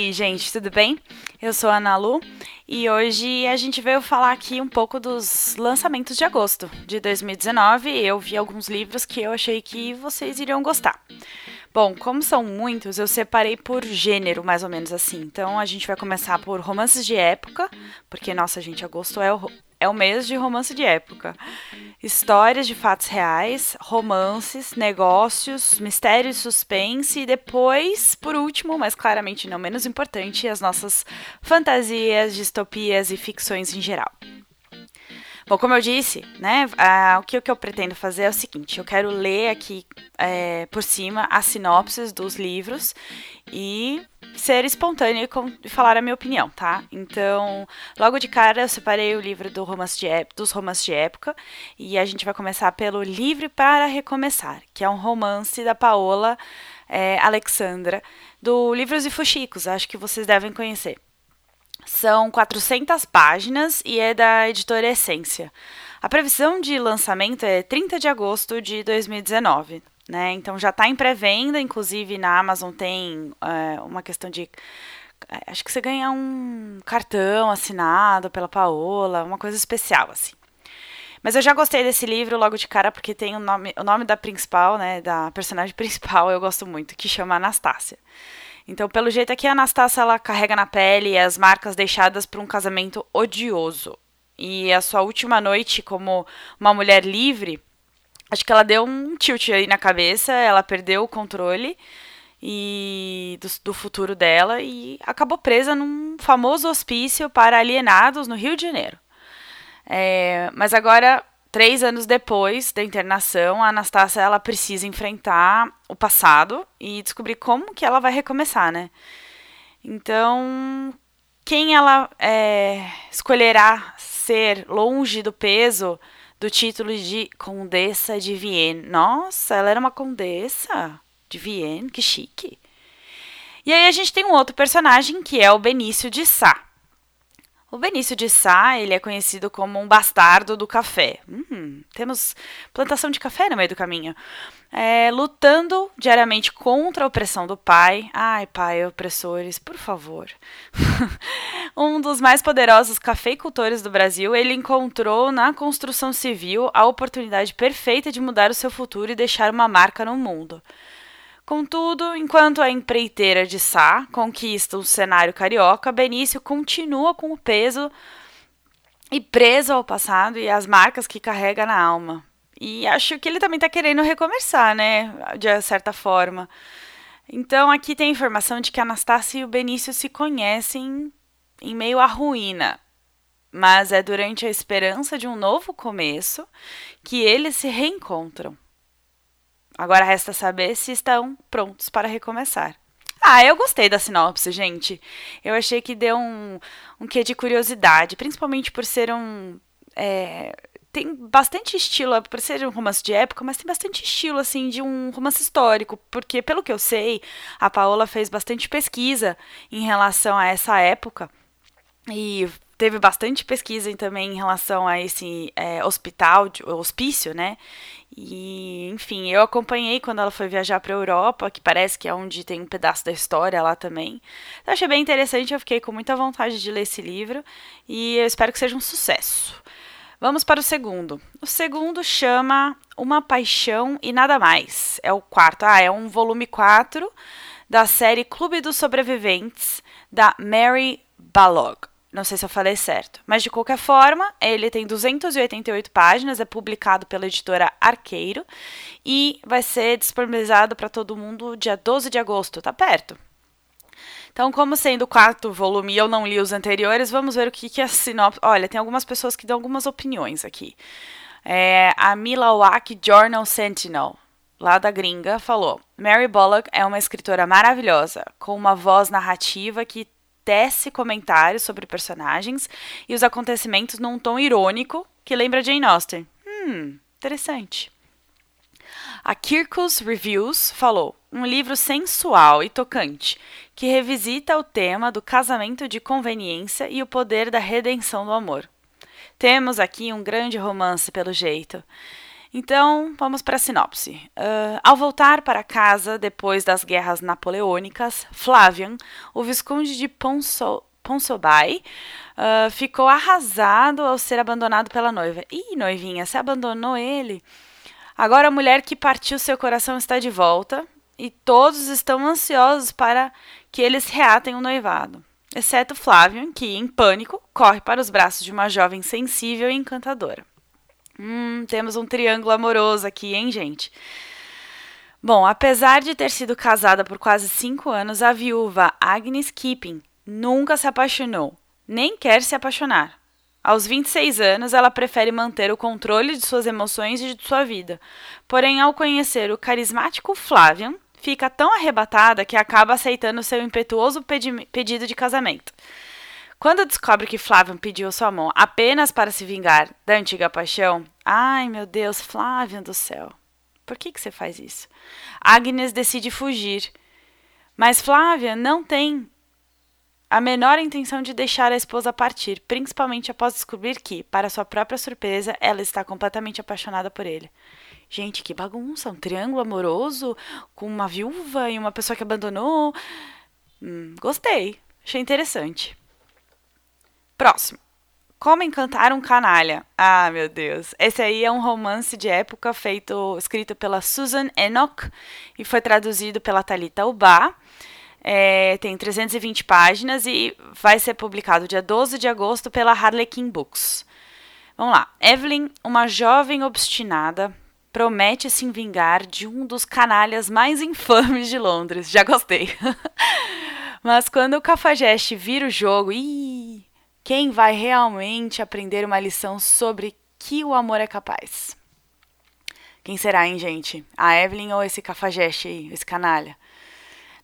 E gente, tudo bem? Eu sou a Ana Lu e hoje a gente veio falar aqui um pouco dos lançamentos de agosto de 2019. Eu vi alguns livros que eu achei que vocês iriam gostar. Bom, como são muitos, eu separei por gênero, mais ou menos assim. Então a gente vai começar por romances de época, porque nossa, gente, agosto é o é o mês de romance de época. Histórias de fatos reais, romances, negócios, mistério e suspense. E depois, por último, mas claramente não menos importante, as nossas fantasias, distopias e ficções em geral. Bom, como eu disse, né, o que, que eu pretendo fazer é o seguinte: eu quero ler aqui é, por cima as sinopses dos livros e ser espontânea e, falar a minha opinião, tá? Então, logo de cara eu separei o livro do romance de, dos romances de época e a gente vai começar pelo Livre para Recomeçar, que é um romance da Paola é, Alexandra, do Livros e Fuxicos, acho que vocês devem conhecer. São 400 páginas e é da editora Essência. A previsão de lançamento é 30 de agosto de 2019. Né? Então já está em pré-venda, inclusive na Amazon tem é, uma questão de. É, acho que você ganha um cartão assinado pela Paola, uma coisa especial, assim. Mas eu já gostei desse livro logo de cara, porque tem o nome, o nome da principal, né? Da personagem principal, eu gosto muito, que chama Anastácia. Então, pelo jeito aqui, a Anastácia ela carrega na pele as marcas deixadas por um casamento odioso. E a sua última noite como uma mulher livre acho que ela deu um tilt aí na cabeça, ela perdeu o controle e do, do, futuro dela e acabou presa num famoso hospício para alienados no Rio de Janeiro. É, mas agora, três anos depois da internação, a Anastácia ela precisa enfrentar o passado e descobrir como que ela vai recomeçar, né? Então, quem ela é, escolherá ser longe do peso do título de Condessa de Vienne. Nossa, ela era uma condessa de Vienne, que chique. E aí a gente tem um outro personagem que é o Benício de Sá. O Benício de Sá, ele é conhecido como um bastardo do café. Hum, temos plantação de café no meio do caminho. É, lutando diariamente contra a opressão do pai. Ai, pai, opressores, por favor. um dos mais poderosos cafeicultores do Brasil, ele encontrou na construção civil a oportunidade perfeita de mudar o seu futuro e deixar uma marca no mundo. Contudo, enquanto a empreiteira de Sá conquista o cenário carioca, Benício continua com o peso e preso ao passado e às marcas que carrega na alma. E acho que ele também está querendo recomeçar, né? De certa forma. Então aqui tem a informação de que Anastácia e o Benício se conhecem em meio à ruína. Mas é durante a esperança de um novo começo que eles se reencontram. Agora resta saber se estão prontos para recomeçar. Ah, eu gostei da sinopse, gente. Eu achei que deu um, um quê de curiosidade, principalmente por ser um. É, tem bastante estilo, por ser um romance de época, mas tem bastante estilo, assim, de um romance histórico, porque, pelo que eu sei, a Paola fez bastante pesquisa em relação a essa época e teve bastante pesquisa também em relação a esse é, hospital, hospício, né? E, enfim, eu acompanhei quando ela foi viajar para a Europa, que parece que é onde tem um pedaço da história lá também. Eu achei bem interessante, eu fiquei com muita vontade de ler esse livro e eu espero que seja um sucesso. Vamos para o segundo. O segundo chama Uma Paixão e Nada Mais. É o quarto. Ah, é um volume 4 da série Clube dos Sobreviventes, da Mary Balog. Não sei se eu falei certo. Mas de qualquer forma, ele tem 288 páginas, é publicado pela editora Arqueiro e vai ser disponibilizado para todo mundo dia 12 de agosto, tá perto. Então, como sendo o quarto volume e eu não li os anteriores, vamos ver o que, que é a sinopse. Olha, tem algumas pessoas que dão algumas opiniões aqui. É, a Milwaukee Journal Sentinel, lá da gringa, falou: Mary Bullock é uma escritora maravilhosa, com uma voz narrativa que tece comentários sobre personagens e os acontecimentos num tom irônico que lembra Jane Austen. Hum, interessante. A Kirkus Reviews falou: um livro sensual e tocante que revisita o tema do casamento de conveniência e o poder da redenção do amor. Temos aqui um grande romance, pelo jeito. Então, vamos para a sinopse. Uh, ao voltar para casa depois das guerras napoleônicas, Flavian, o visconde de Ponso, Ponsonby, uh, ficou arrasado ao ser abandonado pela noiva. Ih, noivinha, você abandonou ele? Agora a mulher que partiu seu coração está de volta e todos estão ansiosos para que eles reatem o noivado. Exceto Flavian, que, em pânico, corre para os braços de uma jovem sensível e encantadora. Hum, temos um triângulo amoroso aqui, hein, gente? Bom, apesar de ter sido casada por quase cinco anos, a viúva Agnes Keeping nunca se apaixonou, nem quer se apaixonar. Aos 26 anos, ela prefere manter o controle de suas emoções e de sua vida. Porém, ao conhecer o carismático Flavian, fica tão arrebatada que acaba aceitando seu impetuoso pedi pedido de casamento. Quando descobre que Flavian pediu sua mão apenas para se vingar da antiga paixão, ai meu Deus, Flavian do céu, por que, que você faz isso? Agnes decide fugir, mas Flávia não tem a menor intenção de deixar a esposa partir, principalmente após descobrir que, para sua própria surpresa, ela está completamente apaixonada por ele. Gente, que bagunça! Um triângulo amoroso com uma viúva e uma pessoa que abandonou. Hum, gostei, achei interessante. Próximo. Como encantar um canalha. Ah, meu Deus. Esse aí é um romance de época feito, escrito pela Susan Enoch e foi traduzido pela Talita Ubá. É, tem 320 páginas e vai ser publicado dia 12 de agosto pela Harlequin Books. Vamos lá. Evelyn, uma jovem obstinada, promete se vingar de um dos canalhas mais infames de Londres. Já gostei. Mas quando o Cafajeste vira o jogo, ih, quem vai realmente aprender uma lição sobre que o amor é capaz? Quem será, hein, gente? A Evelyn ou esse cafajeste aí, esse canalha?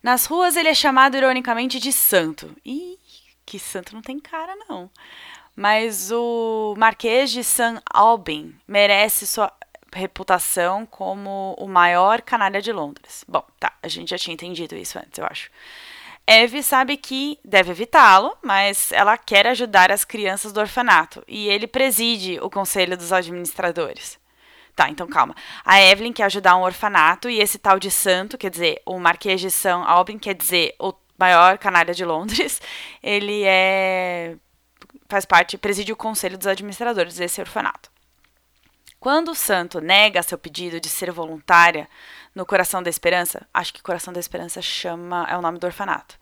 Nas ruas ele é chamado ironicamente de santo. Ih, que santo não tem cara, não. Mas o Marquês de St. Albin merece sua reputação como o maior canalha de Londres. Bom, tá, a gente já tinha entendido isso antes, eu acho. Eve sabe que deve evitá-lo, mas ela quer ajudar as crianças do orfanato e ele preside o conselho dos administradores. Tá, então calma. A Evelyn quer ajudar um orfanato e esse tal de santo, quer dizer, o Marquês de São Albin, quer dizer, o maior canalha de Londres, ele é faz parte, preside o conselho dos administradores desse orfanato. Quando o santo nega seu pedido de ser voluntária no Coração da Esperança, acho que Coração da Esperança chama é o nome do orfanato.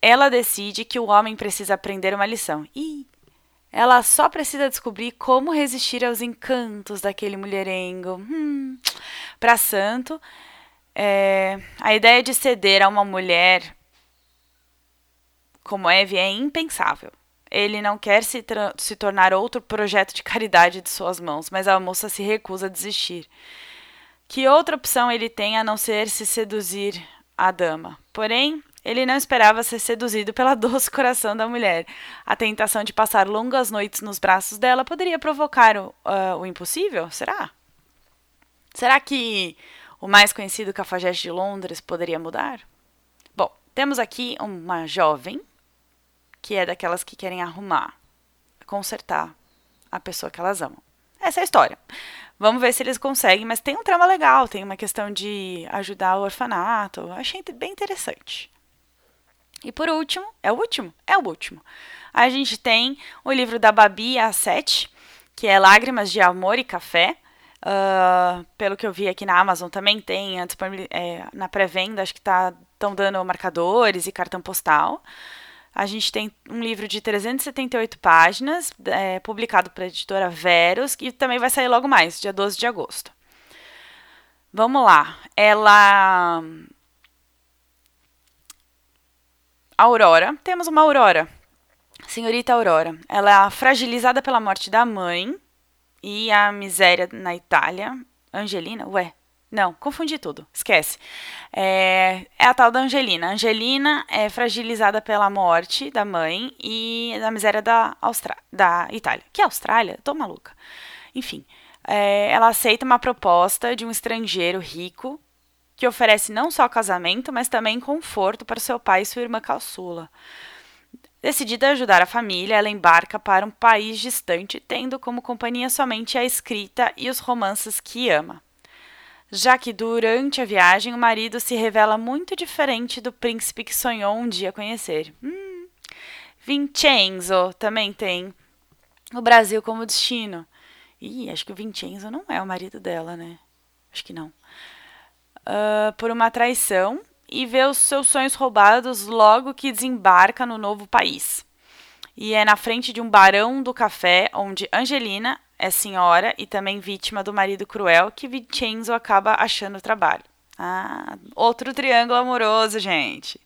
Ela decide que o homem precisa aprender uma lição. E ela só precisa descobrir como resistir aos encantos daquele mulherengo. Hum. Para Santo, é, a ideia de ceder a uma mulher como Eve é impensável. Ele não quer se, se tornar outro projeto de caridade de suas mãos, mas a moça se recusa a desistir. Que outra opção ele tem a não ser se seduzir a dama? Porém, ele não esperava ser seduzido pela doce coração da mulher. A tentação de passar longas noites nos braços dela poderia provocar o, uh, o impossível? Será? Será que o mais conhecido cafajeste de Londres poderia mudar? Bom, temos aqui uma jovem que é daquelas que querem arrumar, consertar a pessoa que elas amam. Essa é a história. Vamos ver se eles conseguem, mas tem um trama legal, tem uma questão de ajudar o orfanato. Achei bem interessante. E por último, é o último? É o último. A gente tem o livro da Babi a 7, que é Lágrimas de Amor e Café. Uh, pelo que eu vi aqui na Amazon também tem é, na pré-venda, acho que estão tá, dando marcadores e cartão postal. A gente tem um livro de 378 páginas, é, publicado pela editora Veros, que também vai sair logo mais, dia 12 de agosto. Vamos lá. Ela. Aurora. Temos uma Aurora. Senhorita Aurora. Ela é fragilizada pela morte da mãe e a miséria na Itália. Angelina? Ué, não, confundi tudo, esquece. É, é, a tal da Angelina. Angelina é fragilizada pela morte da mãe e da miséria da, Austra da Itália. Que Austrália? Tô maluca. Enfim, é, ela aceita uma proposta de um estrangeiro rico que oferece não só casamento, mas também conforto para seu pai e sua irmã caçula. Decidida a ajudar a família, ela embarca para um país distante, tendo como companhia somente a escrita e os romances que ama. Já que durante a viagem o marido se revela muito diferente do príncipe que sonhou um dia conhecer. Hum. Vincenzo também tem o Brasil como destino. Ih, acho que o Vincenzo não é o marido dela, né? Acho que não. Uh, por uma traição, e vê os seus sonhos roubados logo que desembarca no novo país. E é na frente de um barão do café onde Angelina é senhora e também vítima do marido cruel que Vincenzo acaba achando trabalho. Ah, outro triângulo amoroso, gente.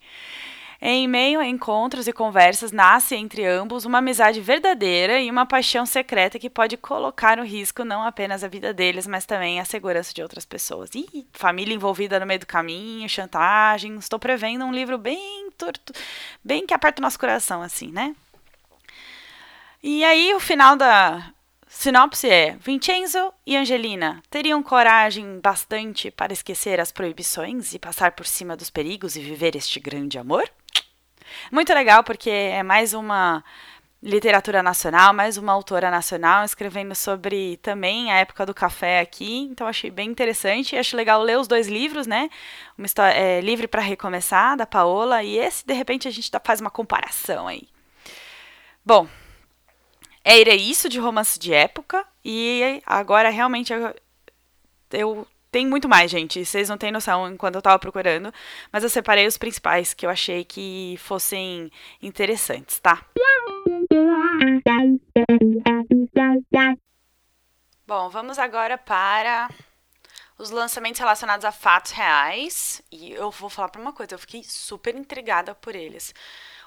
Em meio a encontros e conversas, nasce entre ambos uma amizade verdadeira e uma paixão secreta que pode colocar no risco não apenas a vida deles, mas também a segurança de outras pessoas. Ih, família envolvida no meio do caminho, chantagem. Estou prevendo um livro bem torto, bem que aperta o nosso coração, assim, né? E aí, o final da sinopse é: Vincenzo e Angelina teriam coragem bastante para esquecer as proibições e passar por cima dos perigos e viver este grande amor? Muito legal, porque é mais uma literatura nacional, mais uma autora nacional escrevendo sobre também a época do café aqui. Então achei bem interessante. Acho legal ler os dois livros, né? Uma história é, livre para recomeçar da Paola e esse de repente a gente faz uma comparação aí. Bom, era isso de romance de época e agora realmente eu, eu tem muito mais, gente. Vocês não têm noção enquanto eu tava procurando. Mas eu separei os principais que eu achei que fossem interessantes, tá? Bom, vamos agora para os lançamentos relacionados a fatos reais. E eu vou falar para uma coisa, eu fiquei super intrigada por eles.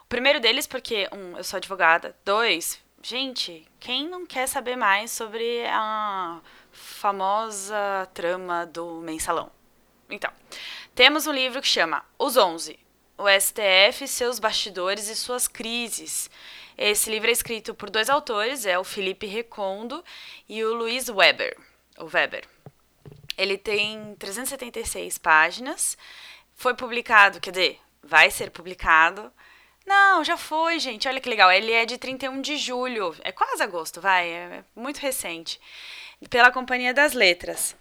O primeiro deles, porque, um, eu sou advogada. Dois, gente, quem não quer saber mais sobre a famosa trama do mensalão. Então, temos um livro que chama Os Onze, o STF, seus bastidores e suas crises. Esse livro é escrito por dois autores, é o Felipe Recondo e o Luiz Weber, o Weber. Ele tem 376 páginas, foi publicado, quer dizer, vai ser publicado. Não, já foi, gente. Olha que legal. Ele é de 31 de julho. É quase agosto, vai. É muito recente pela Companhia das Letras.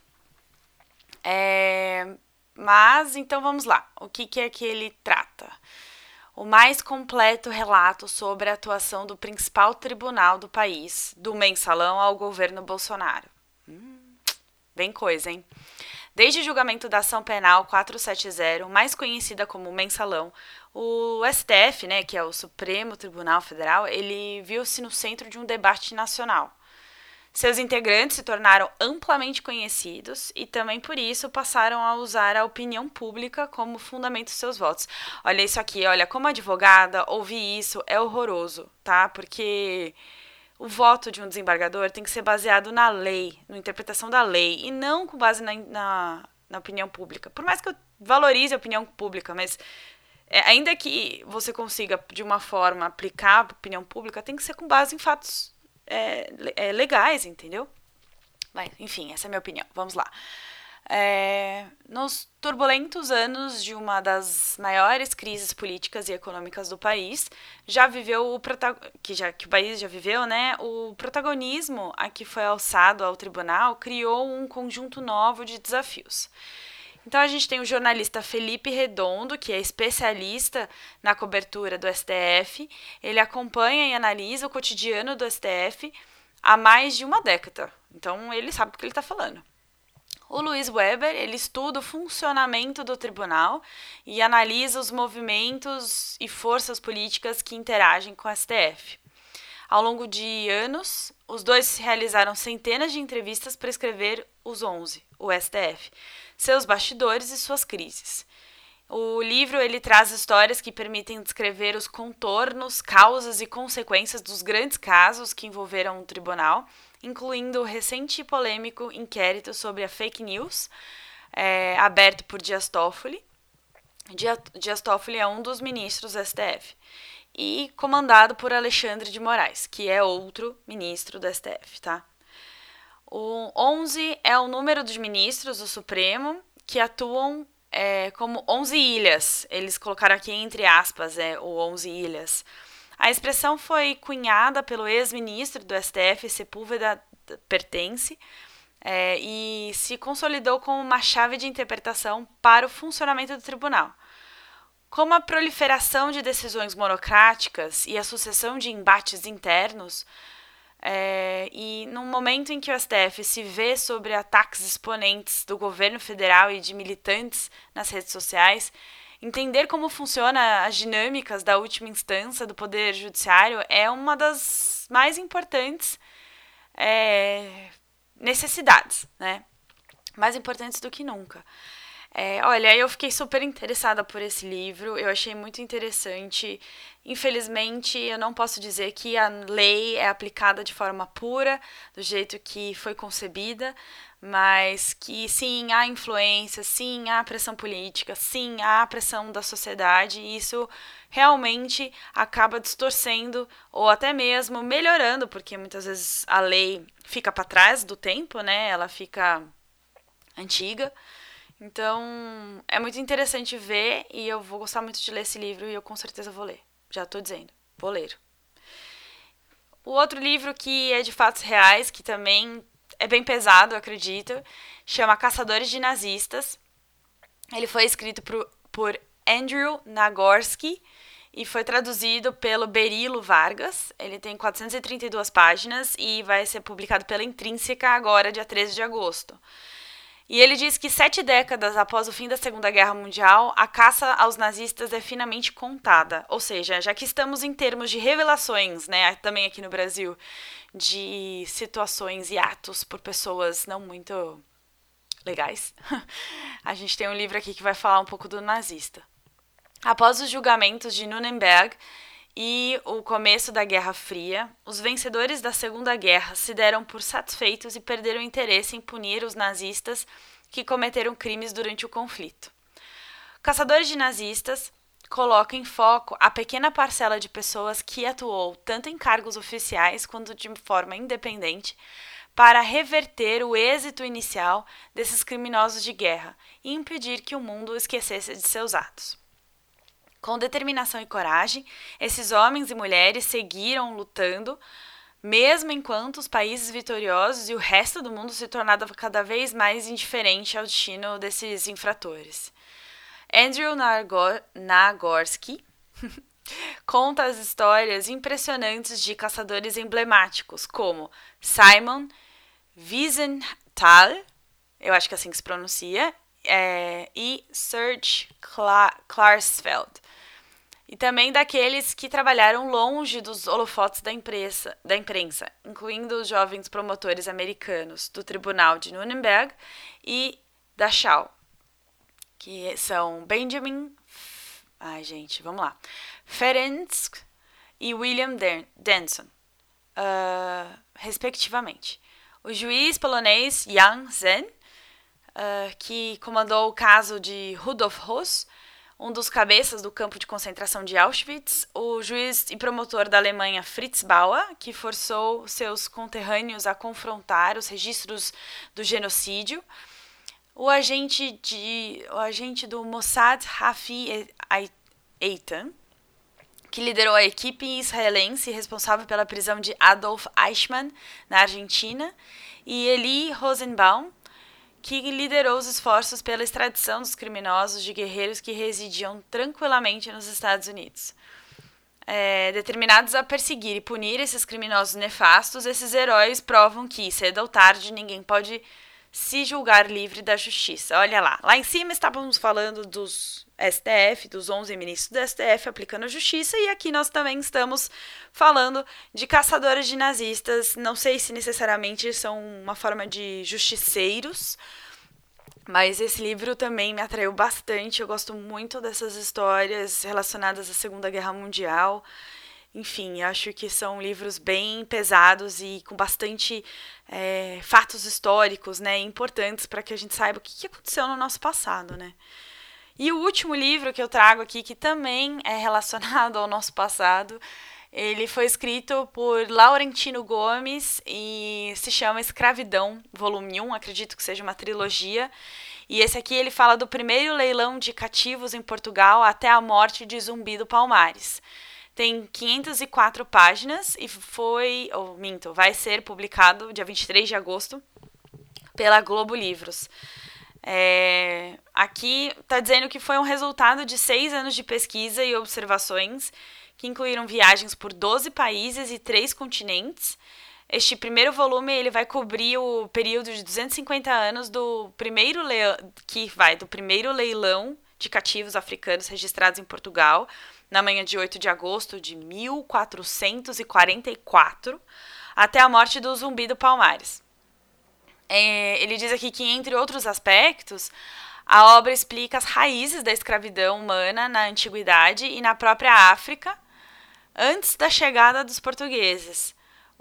É, mas, então vamos lá. O que, que é que ele trata? O mais completo relato sobre a atuação do principal tribunal do país, do mensalão ao governo Bolsonaro. Hum, bem coisa, hein? Desde o julgamento da ação penal 470, mais conhecida como mensalão, o STF, né, que é o Supremo Tribunal Federal, ele viu-se no centro de um debate nacional. Seus integrantes se tornaram amplamente conhecidos e também por isso passaram a usar a opinião pública como fundamento de seus votos. Olha isso aqui, olha, como advogada, ouvir isso é horroroso, tá? Porque o voto de um desembargador tem que ser baseado na lei, na interpretação da lei, e não com base na, na, na opinião pública. Por mais que eu valorize a opinião pública, mas é, ainda que você consiga, de uma forma, aplicar a opinião pública, tem que ser com base em fatos é, é, legais, entendeu? Mas, enfim, essa é a minha opinião. Vamos lá. É, nos turbulentos anos de uma das maiores crises políticas e econômicas do país, já viveu o que, já, que o país já viveu, né? O protagonismo a que foi alçado ao tribunal criou um conjunto novo de desafios. Então a gente tem o jornalista Felipe Redondo, que é especialista na cobertura do STF. Ele acompanha e analisa o cotidiano do STF há mais de uma década. Então ele sabe do que ele está falando. O Luiz Weber, ele estuda o funcionamento do tribunal e analisa os movimentos e forças políticas que interagem com o STF. Ao longo de anos, os dois realizaram centenas de entrevistas para escrever Os 11, o STF, seus bastidores e suas crises. O livro ele traz histórias que permitem descrever os contornos, causas e consequências dos grandes casos que envolveram o tribunal, incluindo o recente e polêmico inquérito sobre a fake news, é, aberto por Dias Toffoli. Dias Toffoli é um dos ministros do STF e comandado por Alexandre de Moraes, que é outro ministro do STF, tá? O 11 é o número dos ministros do Supremo que atuam é, como 11 ilhas. Eles colocaram aqui entre aspas é, o 11 ilhas. A expressão foi cunhada pelo ex-ministro do STF, Sepúlveda Pertence, é, e se consolidou como uma chave de interpretação para o funcionamento do tribunal. Como a proliferação de decisões monocráticas e a sucessão de embates internos, é, e num momento em que o STF se vê sobre ataques exponentes do governo federal e de militantes nas redes sociais, entender como funciona as dinâmicas da última instância do poder judiciário é uma das mais importantes é, necessidades, né? Mais importantes do que nunca. É, olha, eu fiquei super interessada por esse livro, eu achei muito interessante. Infelizmente, eu não posso dizer que a lei é aplicada de forma pura, do jeito que foi concebida, mas que sim, há influência, sim, há pressão política, sim, há pressão da sociedade, e isso realmente acaba distorcendo ou até mesmo melhorando, porque muitas vezes a lei fica para trás do tempo, né? Ela fica antiga. Então, é muito interessante ver e eu vou gostar muito de ler esse livro e eu com certeza vou ler. Já estou dizendo, vou ler. O outro livro que é de fatos reais, que também é bem pesado, acredito, chama Caçadores de Nazistas. Ele foi escrito por, por Andrew Nagorsky e foi traduzido pelo Berilo Vargas. Ele tem 432 páginas e vai ser publicado pela Intrínseca agora, dia 13 de agosto. E ele diz que sete décadas após o fim da Segunda Guerra Mundial, a caça aos nazistas é finamente contada. Ou seja, já que estamos em termos de revelações, né, também aqui no Brasil, de situações e atos por pessoas não muito legais, a gente tem um livro aqui que vai falar um pouco do nazista. Após os julgamentos de Nuremberg, e o começo da Guerra Fria, os vencedores da Segunda Guerra se deram por satisfeitos e perderam interesse em punir os nazistas que cometeram crimes durante o conflito. Caçadores de nazistas coloca em foco a pequena parcela de pessoas que atuou tanto em cargos oficiais quanto de forma independente para reverter o êxito inicial desses criminosos de guerra e impedir que o mundo esquecesse de seus atos. Com determinação e coragem, esses homens e mulheres seguiram lutando, mesmo enquanto os países vitoriosos e o resto do mundo se tornava cada vez mais indiferente ao destino desses infratores. Andrew Nagor Nagorsky conta as histórias impressionantes de caçadores emblemáticos, como Simon Wiesenthal, eu acho que é assim que se pronuncia, é, e Serge Kla Klarsfeld, e também daqueles que trabalharam longe dos holofotes da imprensa, da imprensa, incluindo os jovens promotores americanos do Tribunal de Nuremberg e da Shaw, que são Benjamin, ai gente, vamos lá, Ferenc e William Denson, uh, respectivamente. O juiz polonês Jan Zen, uh, que comandou o caso de Rudolf Hoss, um dos cabeças do campo de concentração de Auschwitz, o juiz e promotor da Alemanha Fritz Bauer, que forçou seus conterrâneos a confrontar os registros do genocídio, o agente, de, o agente do Mossad Rafi Eitan, que liderou a equipe israelense responsável pela prisão de Adolf Eichmann na Argentina, e Eli Rosenbaum, que liderou os esforços pela extradição dos criminosos de guerreiros que residiam tranquilamente nos Estados Unidos. É, determinados a perseguir e punir esses criminosos nefastos, esses heróis provam que, cedo ou tarde, ninguém pode se julgar livre da justiça. Olha lá, lá em cima estávamos falando dos STF, dos 11 ministros do STF aplicando a justiça, e aqui nós também estamos falando de caçadores de nazistas. Não sei se necessariamente são uma forma de justiceiros, mas esse livro também me atraiu bastante. Eu gosto muito dessas histórias relacionadas à Segunda Guerra Mundial. Enfim, acho que são livros bem pesados e com bastante é, fatos históricos, né, importantes para que a gente saiba o que aconteceu no nosso passado, né. E o último livro que eu trago aqui, que também é relacionado ao nosso passado, ele foi escrito por Laurentino Gomes e se chama Escravidão, volume 1, acredito que seja uma trilogia. E esse aqui ele fala do primeiro leilão de cativos em Portugal até a morte de Zumbi do Palmares. tem 504 páginas e foi, ou minto, vai ser publicado dia 23 de agosto pela Globo Livros. É, aqui está dizendo que foi um resultado de seis anos de pesquisa e observações que incluíram viagens por 12 países e três continentes. Este primeiro volume ele vai cobrir o período de 250 anos do primeiro que vai do primeiro leilão de cativos africanos registrados em Portugal, na manhã de 8 de agosto de 1444, até a morte do Zumbi do Palmares. É, ele diz aqui que, entre outros aspectos, a obra explica as raízes da escravidão humana na antiguidade e na própria África, antes da chegada dos portugueses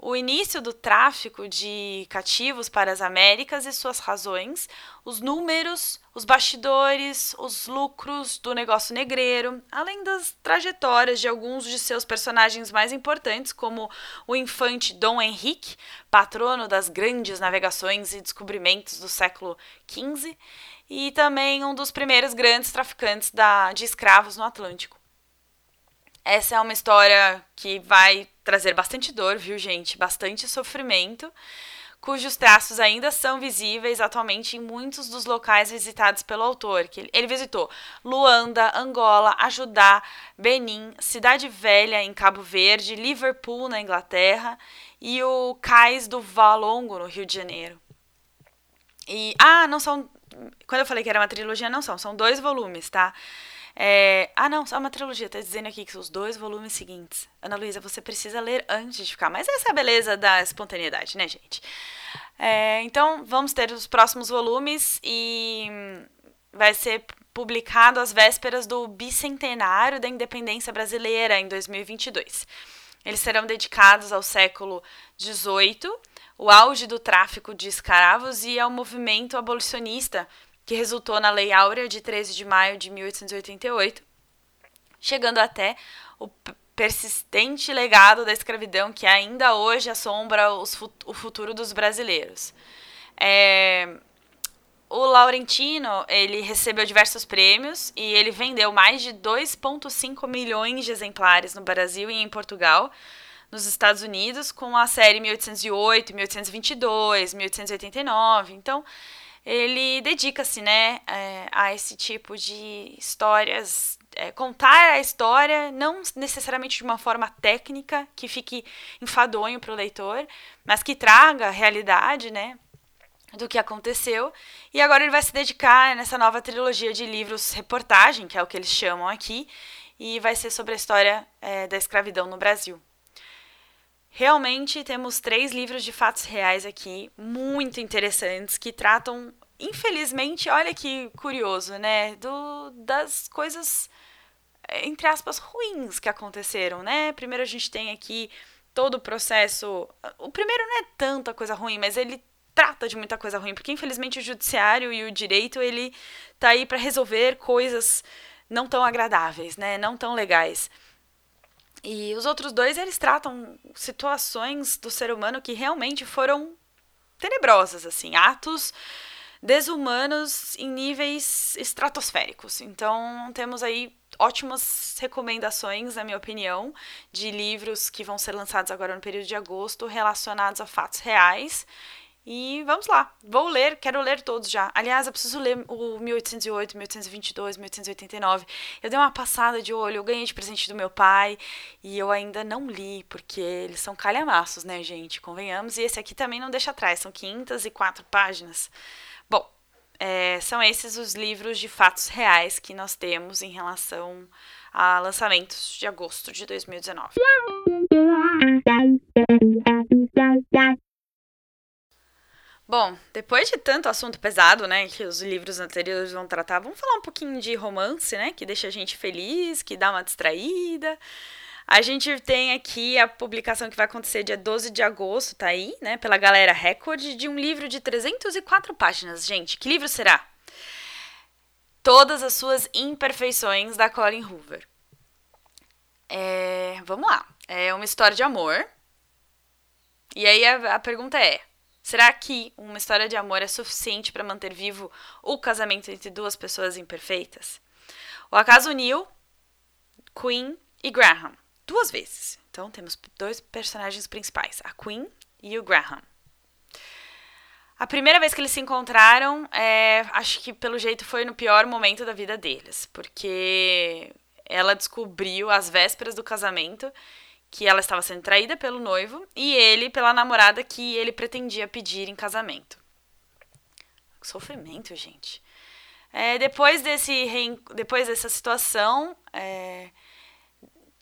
o início do tráfico de cativos para as Américas e suas razões, os números, os bastidores, os lucros do negócio negreiro, além das trajetórias de alguns de seus personagens mais importantes, como o infante Dom Henrique, patrono das grandes navegações e descobrimentos do século XV, e também um dos primeiros grandes traficantes da, de escravos no Atlântico. Essa é uma história que vai trazer bastante dor, viu, gente? Bastante sofrimento, cujos traços ainda são visíveis atualmente em muitos dos locais visitados pelo autor. Que ele visitou Luanda, Angola, Ajudá, Benin, Cidade Velha em Cabo Verde, Liverpool na Inglaterra e o Cais do Valongo no Rio de Janeiro. E ah, não são quando eu falei que era uma trilogia, não são, são dois volumes, tá? É... Ah, não, só uma trilogia. Tá dizendo aqui que são os dois volumes seguintes. Ana Luísa, você precisa ler antes de ficar. Mas essa é a beleza da espontaneidade, né, gente? É... Então, vamos ter os próximos volumes e vai ser publicado às vésperas do bicentenário da independência brasileira em 2022. Eles serão dedicados ao século XVIII, o auge do tráfico de escravos e ao movimento abolicionista que resultou na Lei Áurea de 13 de maio de 1888, chegando até o persistente legado da escravidão que ainda hoje assombra os, o futuro dos brasileiros. É, o Laurentino ele recebeu diversos prêmios e ele vendeu mais de 2,5 milhões de exemplares no Brasil e em Portugal, nos Estados Unidos, com a série 1808, 1822, 1889. Então, ele dedica-se, né, é, a esse tipo de histórias, é, contar a história não necessariamente de uma forma técnica que fique enfadonho para o leitor, mas que traga a realidade, né, do que aconteceu. E agora ele vai se dedicar nessa nova trilogia de livros reportagem, que é o que eles chamam aqui, e vai ser sobre a história é, da escravidão no Brasil. Realmente temos três livros de fatos reais aqui, muito interessantes, que tratam, infelizmente, olha que curioso, né? Do, das coisas, entre aspas, ruins que aconteceram, né? Primeiro a gente tem aqui todo o processo. O primeiro não é tanta coisa ruim, mas ele trata de muita coisa ruim, porque infelizmente o judiciário e o direito ele tá aí para resolver coisas não tão agradáveis, né? Não tão legais. E os outros dois, eles tratam situações do ser humano que realmente foram tenebrosas, assim, atos desumanos em níveis estratosféricos. Então, temos aí ótimas recomendações, na minha opinião, de livros que vão ser lançados agora no período de agosto relacionados a fatos reais e vamos lá, vou ler, quero ler todos já. Aliás, eu preciso ler o 1808, 1822, 1889. Eu dei uma passada de olho, eu ganhei de presente do meu pai e eu ainda não li, porque eles são calhamaços, né, gente? Convenhamos. E esse aqui também não deixa atrás, são 504 páginas. Bom, é, são esses os livros de fatos reais que nós temos em relação a lançamentos de agosto de 2019. Bom, depois de tanto assunto pesado, né, que os livros anteriores vão tratar, vamos falar um pouquinho de romance, né, que deixa a gente feliz, que dá uma distraída. A gente tem aqui a publicação que vai acontecer dia 12 de agosto, tá aí, né, pela galera Record, de um livro de 304 páginas. Gente, que livro será? Todas as suas imperfeições da Colin Hoover. É, vamos lá. É uma história de amor. E aí a, a pergunta é: Será que uma história de amor é suficiente para manter vivo o casamento entre duas pessoas imperfeitas? O acaso uniu Queen e Graham, duas vezes. Então temos dois personagens principais, a Queen e o Graham. A primeira vez que eles se encontraram, é, acho que pelo jeito foi no pior momento da vida deles, porque ela descobriu às vésperas do casamento que ela estava sendo traída pelo noivo e ele pela namorada que ele pretendia pedir em casamento. Sofrimento, gente. É, depois, desse depois dessa situação, é,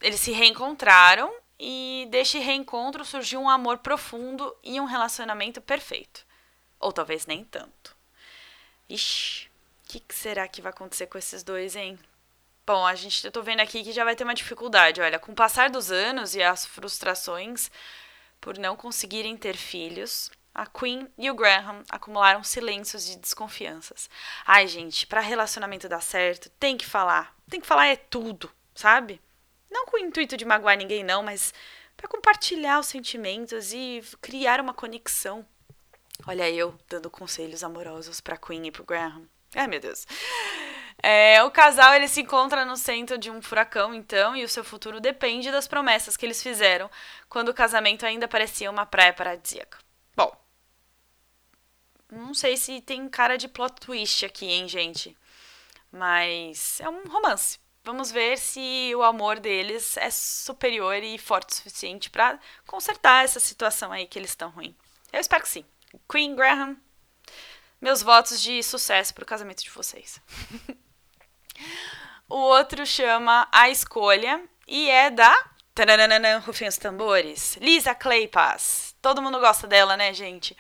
eles se reencontraram e deste reencontro surgiu um amor profundo e um relacionamento perfeito. Ou talvez nem tanto. Ixi, o que, que, será que vai acontecer com esses dois, hein? Bom, a gente, eu tô vendo aqui que já vai ter uma dificuldade. Olha, com o passar dos anos e as frustrações por não conseguirem ter filhos, a Queen e o Graham acumularam silêncios e desconfianças. Ai, gente, para relacionamento dar certo, tem que falar. Tem que falar é tudo, sabe? Não com o intuito de magoar ninguém, não, mas para compartilhar os sentimentos e criar uma conexão. Olha eu dando conselhos amorosos para Queen e pro Graham. Ai, meu Deus. É, o casal ele se encontra no centro de um furacão, então, e o seu futuro depende das promessas que eles fizeram quando o casamento ainda parecia uma praia paradisíaca. Bom, não sei se tem cara de plot twist aqui, hein, gente? Mas é um romance. Vamos ver se o amor deles é superior e forte o suficiente para consertar essa situação aí que eles estão ruim. Eu espero que sim. Queen Graham, meus votos de sucesso para o casamento de vocês. o outro chama A Escolha e é da. Tananana, rufem os tambores. Lisa Claypass. Todo mundo gosta dela, né, gente?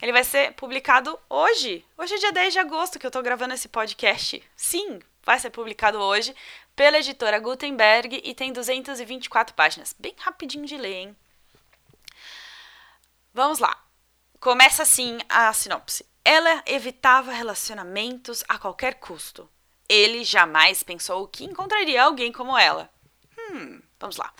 Ele vai ser publicado hoje. Hoje é dia 10 de agosto que eu tô gravando esse podcast. Sim, vai ser publicado hoje pela editora Gutenberg e tem 224 páginas. Bem rapidinho de ler, hein? Vamos lá. Começa assim a sinopse. Ela evitava relacionamentos a qualquer custo. Ele jamais pensou que encontraria alguém como ela. Hum, vamos lá.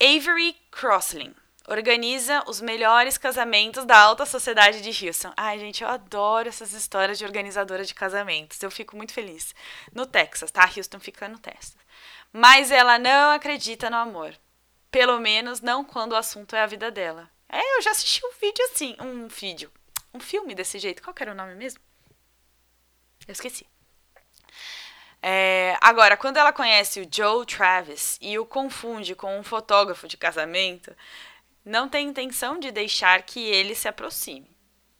Avery Crossley organiza os melhores casamentos da alta sociedade de Houston. Ai, gente, eu adoro essas histórias de organizadora de casamentos. Eu fico muito feliz. No Texas, tá? Houston fica no Texas. Mas ela não acredita no amor. Pelo menos não quando o assunto é a vida dela. É, eu já assisti um vídeo assim, um vídeo, um filme desse jeito. Qual era o nome mesmo? Eu esqueci. É, agora, quando ela conhece o Joe Travis e o confunde com um fotógrafo de casamento, não tem intenção de deixar que ele se aproxime.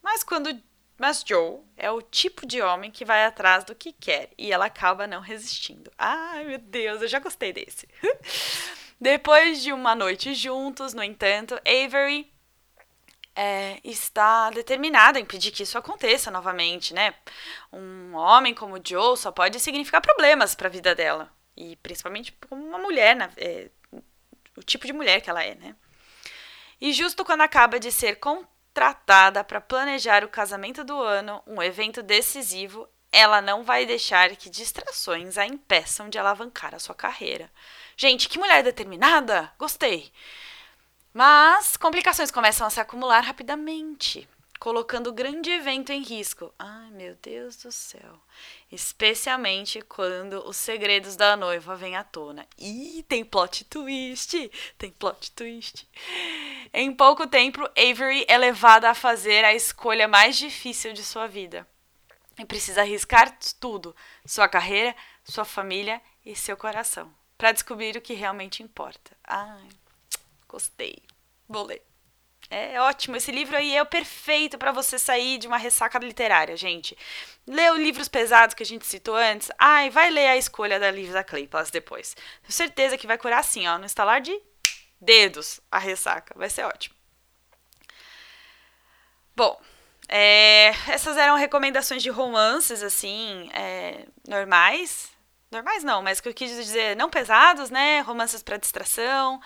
Mas quando mas Joe é o tipo de homem que vai atrás do que quer e ela acaba não resistindo. Ai, meu Deus, eu já gostei desse. Depois de uma noite juntos, no entanto, Avery é, está determinada a impedir que isso aconteça novamente, né? Um homem como Joe só pode significar problemas para a vida dela. E principalmente como uma mulher, né? é, o tipo de mulher que ela é, né? E justo quando acaba de ser contratada para planejar o casamento do ano, um evento decisivo, ela não vai deixar que distrações a impeçam de alavancar a sua carreira. Gente, que mulher determinada! Gostei! Mas complicações começam a se acumular rapidamente colocando o grande evento em risco. Ai, meu Deus do céu. Especialmente quando os segredos da noiva vêm à tona. Ih, tem plot twist! Tem plot twist. Em pouco tempo, Avery é levada a fazer a escolha mais difícil de sua vida. E precisa arriscar tudo: sua carreira, sua família e seu coração, para descobrir o que realmente importa. Ai, gostei. Vou ler. É ótimo. Esse livro aí é o perfeito para você sair de uma ressaca literária, gente. Os livros pesados que a gente citou antes. Ai, vai ler a escolha da Lisa Claypass depois. Tenho certeza que vai curar assim, ó, no instalar de dedos a ressaca. Vai ser ótimo. Bom, é, essas eram recomendações de romances, assim, é, normais. Normais não, mas que eu quis dizer, não pesados, né? Romances para distração,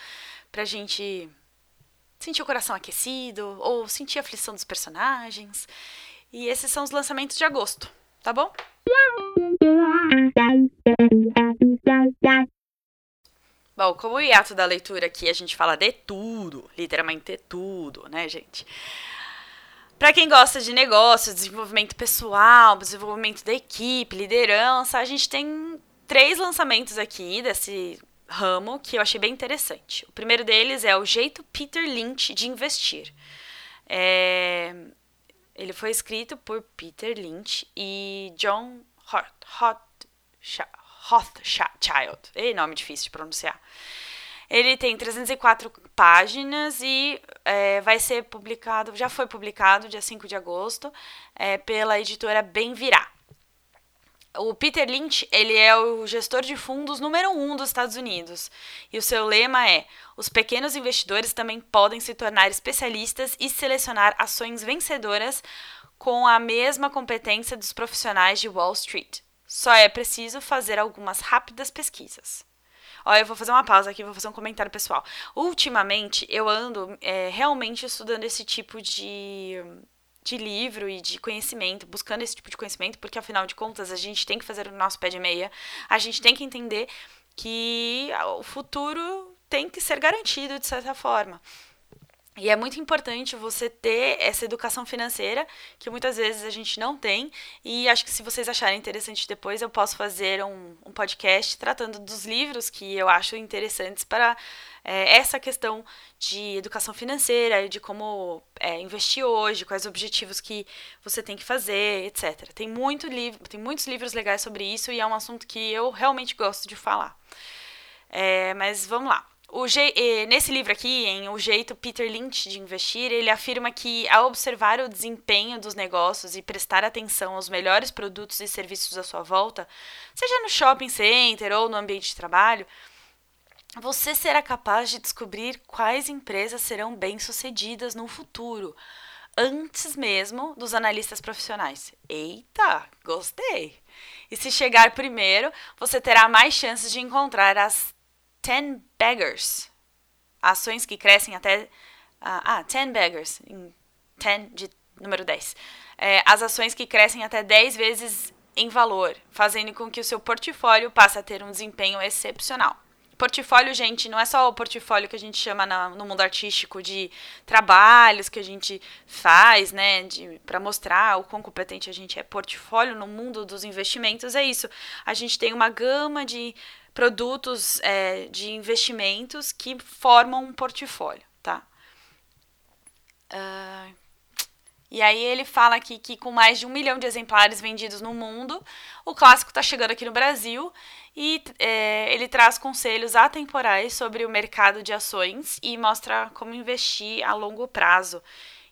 pra gente sentir o coração aquecido ou sentir a aflição dos personagens. E esses são os lançamentos de agosto, tá bom? Bom, como o hiato da leitura aqui a gente fala de tudo, literalmente de tudo, né, gente? Para quem gosta de negócios, desenvolvimento pessoal, desenvolvimento da equipe, liderança, a gente tem três lançamentos aqui desse ramo que eu achei bem interessante. O primeiro deles é o jeito Peter Lynch de investir. É, ele foi escrito por Peter Lynch e John Rothschild. Ei, nome difícil de pronunciar. Ele tem 304 páginas e é, vai ser publicado, já foi publicado dia 5 de agosto, é, pela editora Bem Virá. O Peter Lynch, ele é o gestor de fundos número um dos Estados Unidos. E o seu lema é: os pequenos investidores também podem se tornar especialistas e selecionar ações vencedoras com a mesma competência dos profissionais de Wall Street. Só é preciso fazer algumas rápidas pesquisas. Olha, eu vou fazer uma pausa aqui, vou fazer um comentário pessoal. Ultimamente, eu ando é, realmente estudando esse tipo de de livro e de conhecimento, buscando esse tipo de conhecimento, porque afinal de contas a gente tem que fazer o nosso pé de meia, a gente tem que entender que o futuro tem que ser garantido de certa forma. E é muito importante você ter essa educação financeira, que muitas vezes a gente não tem. E acho que se vocês acharem interessante depois, eu posso fazer um, um podcast tratando dos livros que eu acho interessantes para é, essa questão de educação financeira, de como é, investir hoje, quais objetivos que você tem que fazer, etc. Tem, muito livro, tem muitos livros legais sobre isso e é um assunto que eu realmente gosto de falar. É, mas vamos lá. O nesse livro aqui, em O Jeito Peter Lynch de Investir, ele afirma que ao observar o desempenho dos negócios e prestar atenção aos melhores produtos e serviços à sua volta, seja no shopping center ou no ambiente de trabalho, você será capaz de descobrir quais empresas serão bem-sucedidas no futuro, antes mesmo dos analistas profissionais. Eita, gostei! E se chegar primeiro, você terá mais chances de encontrar as 10 baggers. Ações que crescem até. Ah, 10 baggers. Em 10 de número 10. É, as ações que crescem até 10 vezes em valor, fazendo com que o seu portfólio passe a ter um desempenho excepcional. Portfólio, gente, não é só o portfólio que a gente chama na, no mundo artístico de trabalhos que a gente faz, né, para mostrar o quão competente a gente é. Portfólio no mundo dos investimentos é isso. A gente tem uma gama de produtos é, de investimentos que formam um portfólio, tá? Uh, e aí ele fala aqui que com mais de um milhão de exemplares vendidos no mundo, o clássico está chegando aqui no Brasil e é, ele traz conselhos atemporais sobre o mercado de ações e mostra como investir a longo prazo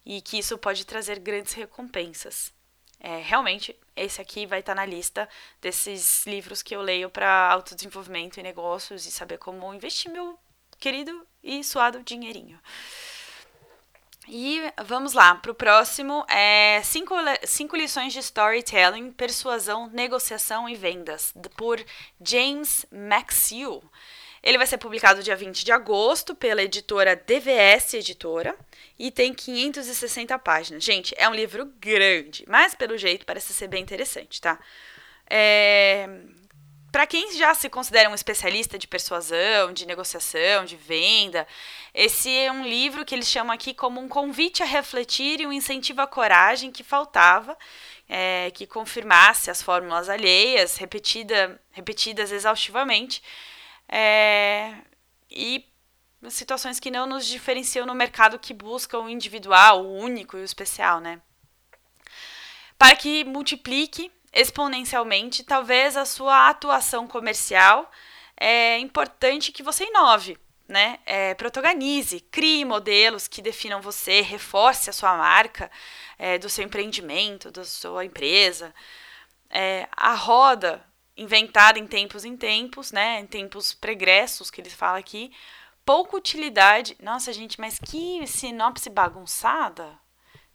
e que isso pode trazer grandes recompensas. É, realmente, esse aqui vai estar tá na lista desses livros que eu leio para autodesenvolvimento e negócios e saber como investir meu querido e suado dinheirinho. E vamos lá, para o próximo é cinco, cinco lições de storytelling, persuasão, negociação e vendas, por James Maxill. Ele vai ser publicado dia 20 de agosto pela editora DVS Editora e tem 560 páginas. Gente, é um livro grande, mas pelo jeito parece ser bem interessante, tá? É... Para quem já se considera um especialista de persuasão, de negociação, de venda, esse é um livro que eles chamam aqui como um convite a refletir e um incentivo à coragem que faltava, é, que confirmasse as fórmulas alheias, repetida, repetidas exaustivamente, é, e situações que não nos diferenciam no mercado que busca o individual, o único e o especial, né? Para que multiplique exponencialmente, talvez a sua atuação comercial é importante que você inove, né? É, protagonize, crie modelos que definam você, reforce a sua marca, é, do seu empreendimento, da sua empresa. É, a roda inventada em tempos em tempos, né? Em tempos pregressos, que eles falam aqui. Pouca utilidade. Nossa, gente, mas que sinopse bagunçada.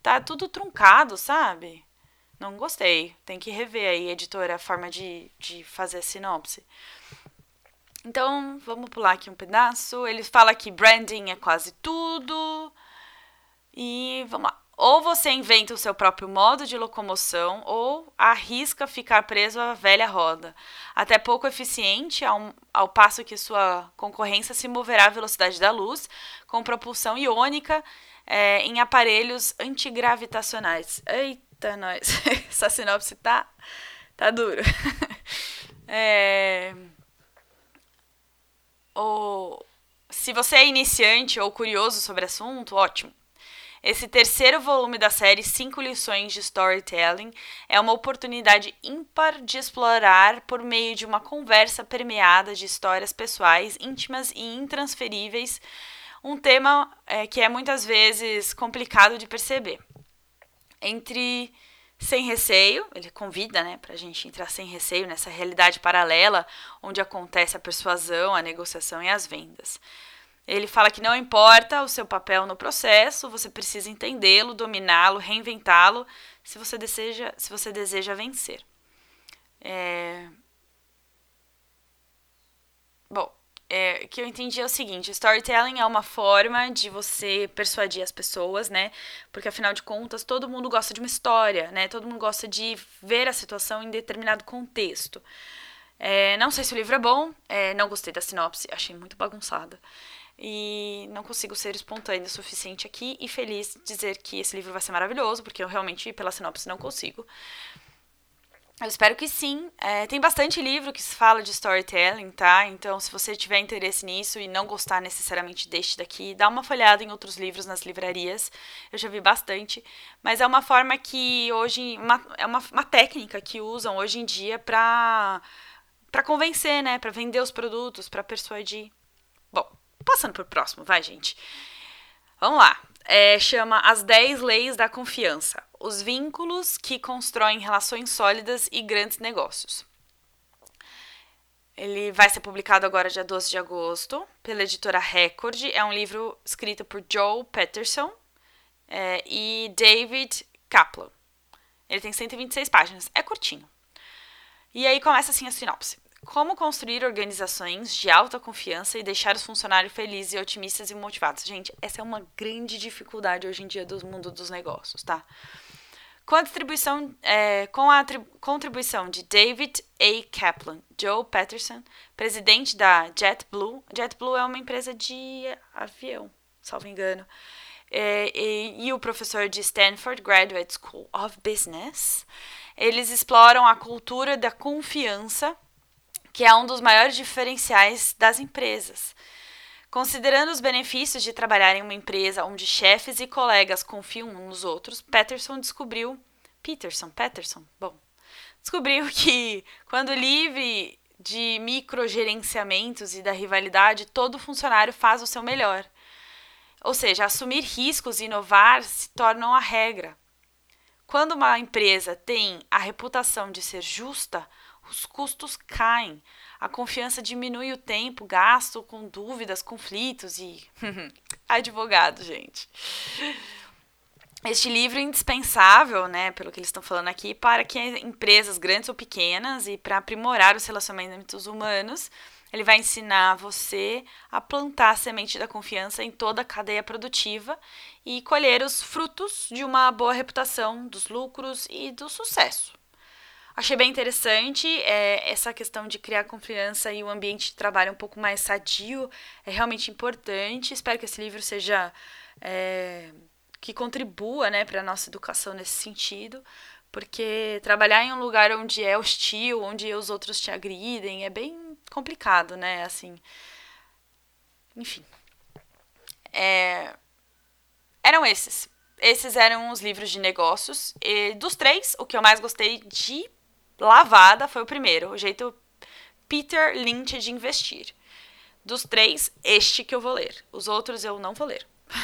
Tá tudo truncado, sabe? Não gostei. Tem que rever aí, editora, a forma de, de fazer a sinopse. Então, vamos pular aqui um pedaço. Ele fala que branding é quase tudo. E vamos lá. Ou você inventa o seu próprio modo de locomoção, ou arrisca ficar preso à velha roda, até pouco eficiente, ao, ao passo que sua concorrência se moverá à velocidade da luz, com propulsão iônica é, em aparelhos antigravitacionais. Eita, nós! Essa sinopse tá, tá duro. é... você é iniciante ou curioso sobre o assunto, ótimo. Esse terceiro volume da série Cinco Lições de Storytelling é uma oportunidade ímpar de explorar, por meio de uma conversa permeada de histórias pessoais, íntimas e intransferíveis, um tema é, que é muitas vezes complicado de perceber. Entre sem receio, ele convida né, para a gente entrar sem receio nessa realidade paralela onde acontece a persuasão, a negociação e as vendas. Ele fala que não importa o seu papel no processo, você precisa entendê-lo, dominá-lo, reinventá-lo, se você deseja, se você deseja vencer. É... Bom, é, o que eu entendi é o seguinte: storytelling é uma forma de você persuadir as pessoas, né? Porque afinal de contas, todo mundo gosta de uma história, né? Todo mundo gosta de ver a situação em determinado contexto. É, não sei se o livro é bom, é, não gostei da sinopse, achei muito bagunçada. E não consigo ser espontânea o suficiente aqui e feliz dizer que esse livro vai ser maravilhoso, porque eu realmente, pela sinopse, não consigo. Eu espero que sim. É, tem bastante livro que fala de storytelling, tá? Então, se você tiver interesse nisso e não gostar necessariamente deste daqui, dá uma folhada em outros livros nas livrarias. Eu já vi bastante. Mas é uma forma que hoje. Uma, é uma, uma técnica que usam hoje em dia pra, pra convencer, né? Pra vender os produtos, pra persuadir. Bom, passando pro próximo, vai, gente. Vamos lá. É, chama As 10 Leis da Confiança os vínculos que constroem relações sólidas e grandes negócios. Ele vai ser publicado agora, dia 12 de agosto, pela editora Record. É um livro escrito por Joe Patterson é, e David Kaplan. Ele tem 126 páginas, é curtinho. E aí começa assim a sinopse. Como construir organizações de alta confiança e deixar os funcionários felizes e otimistas e motivados. Gente, essa é uma grande dificuldade hoje em dia do mundo dos negócios, tá? Com a, distribuição, é, com a contribuição de David A. Kaplan, Joe Patterson, presidente da JetBlue. JetBlue é uma empresa de avião, salvo engano. É, e, e, o professor de Stanford Graduate School of Business, eles exploram a cultura da confiança, que é um dos maiores diferenciais das empresas. Considerando os benefícios de trabalhar em uma empresa onde chefes e colegas confiam uns nos outros, Peterson descobriu. Peterson, Peterson, bom. Descobriu que, quando livre de microgerenciamentos e da rivalidade, todo funcionário faz o seu melhor. Ou seja, assumir riscos e inovar se tornam a regra. Quando uma empresa tem a reputação de ser justa, os custos caem, a confiança diminui o tempo gasto com dúvidas, conflitos e. advogado, gente. Este livro é indispensável, né, pelo que eles estão falando aqui, para que empresas grandes ou pequenas e para aprimorar os relacionamentos humanos, ele vai ensinar você a plantar a semente da confiança em toda a cadeia produtiva e colher os frutos de uma boa reputação, dos lucros e do sucesso. Achei bem interessante é, essa questão de criar confiança e o ambiente de trabalho um pouco mais sadio. É realmente importante. Espero que esse livro seja. É, que contribua né, para a nossa educação nesse sentido. Porque trabalhar em um lugar onde é hostil, onde os outros te agridem, é bem complicado, né? Assim. Enfim. É, eram esses. Esses eram os livros de negócios. E dos três, o que eu mais gostei de lavada foi o primeiro, o jeito Peter Lynch de investir. Dos três, este que eu vou ler. Os outros eu não vou ler.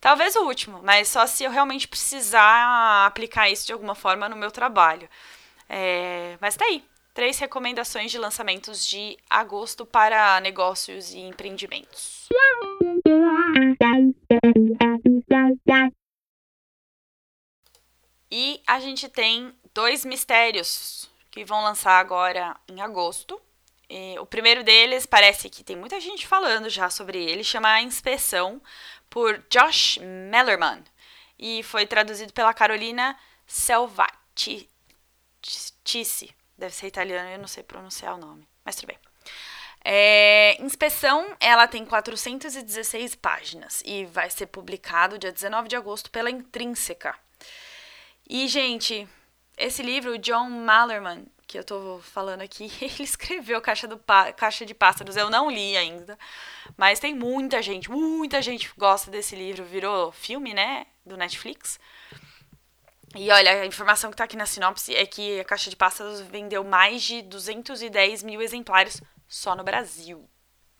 Talvez o último, mas só se eu realmente precisar aplicar isso de alguma forma no meu trabalho. É, mas tá aí. Três recomendações de lançamentos de agosto para negócios e empreendimentos. E a gente tem dois mistérios que vão lançar agora em agosto. E o primeiro deles parece que tem muita gente falando já sobre ele, chama A Inspeção, por Josh Mellerman, e foi traduzido pela Carolina Selvatici. Deve ser italiano, eu não sei pronunciar o nome, mas tudo bem. É, inspeção, ela tem 416 páginas e vai ser publicado dia 19 de agosto pela Intrínseca. E, gente, esse livro, John Mallerman, que eu tô falando aqui, ele escreveu Caixa, do Caixa de Pássaros. Eu não li ainda, mas tem muita gente, muita gente gosta desse livro. Virou filme, né? Do Netflix. E olha, a informação que tá aqui na sinopse é que a Caixa de Pássaros vendeu mais de 210 mil exemplares só no Brasil.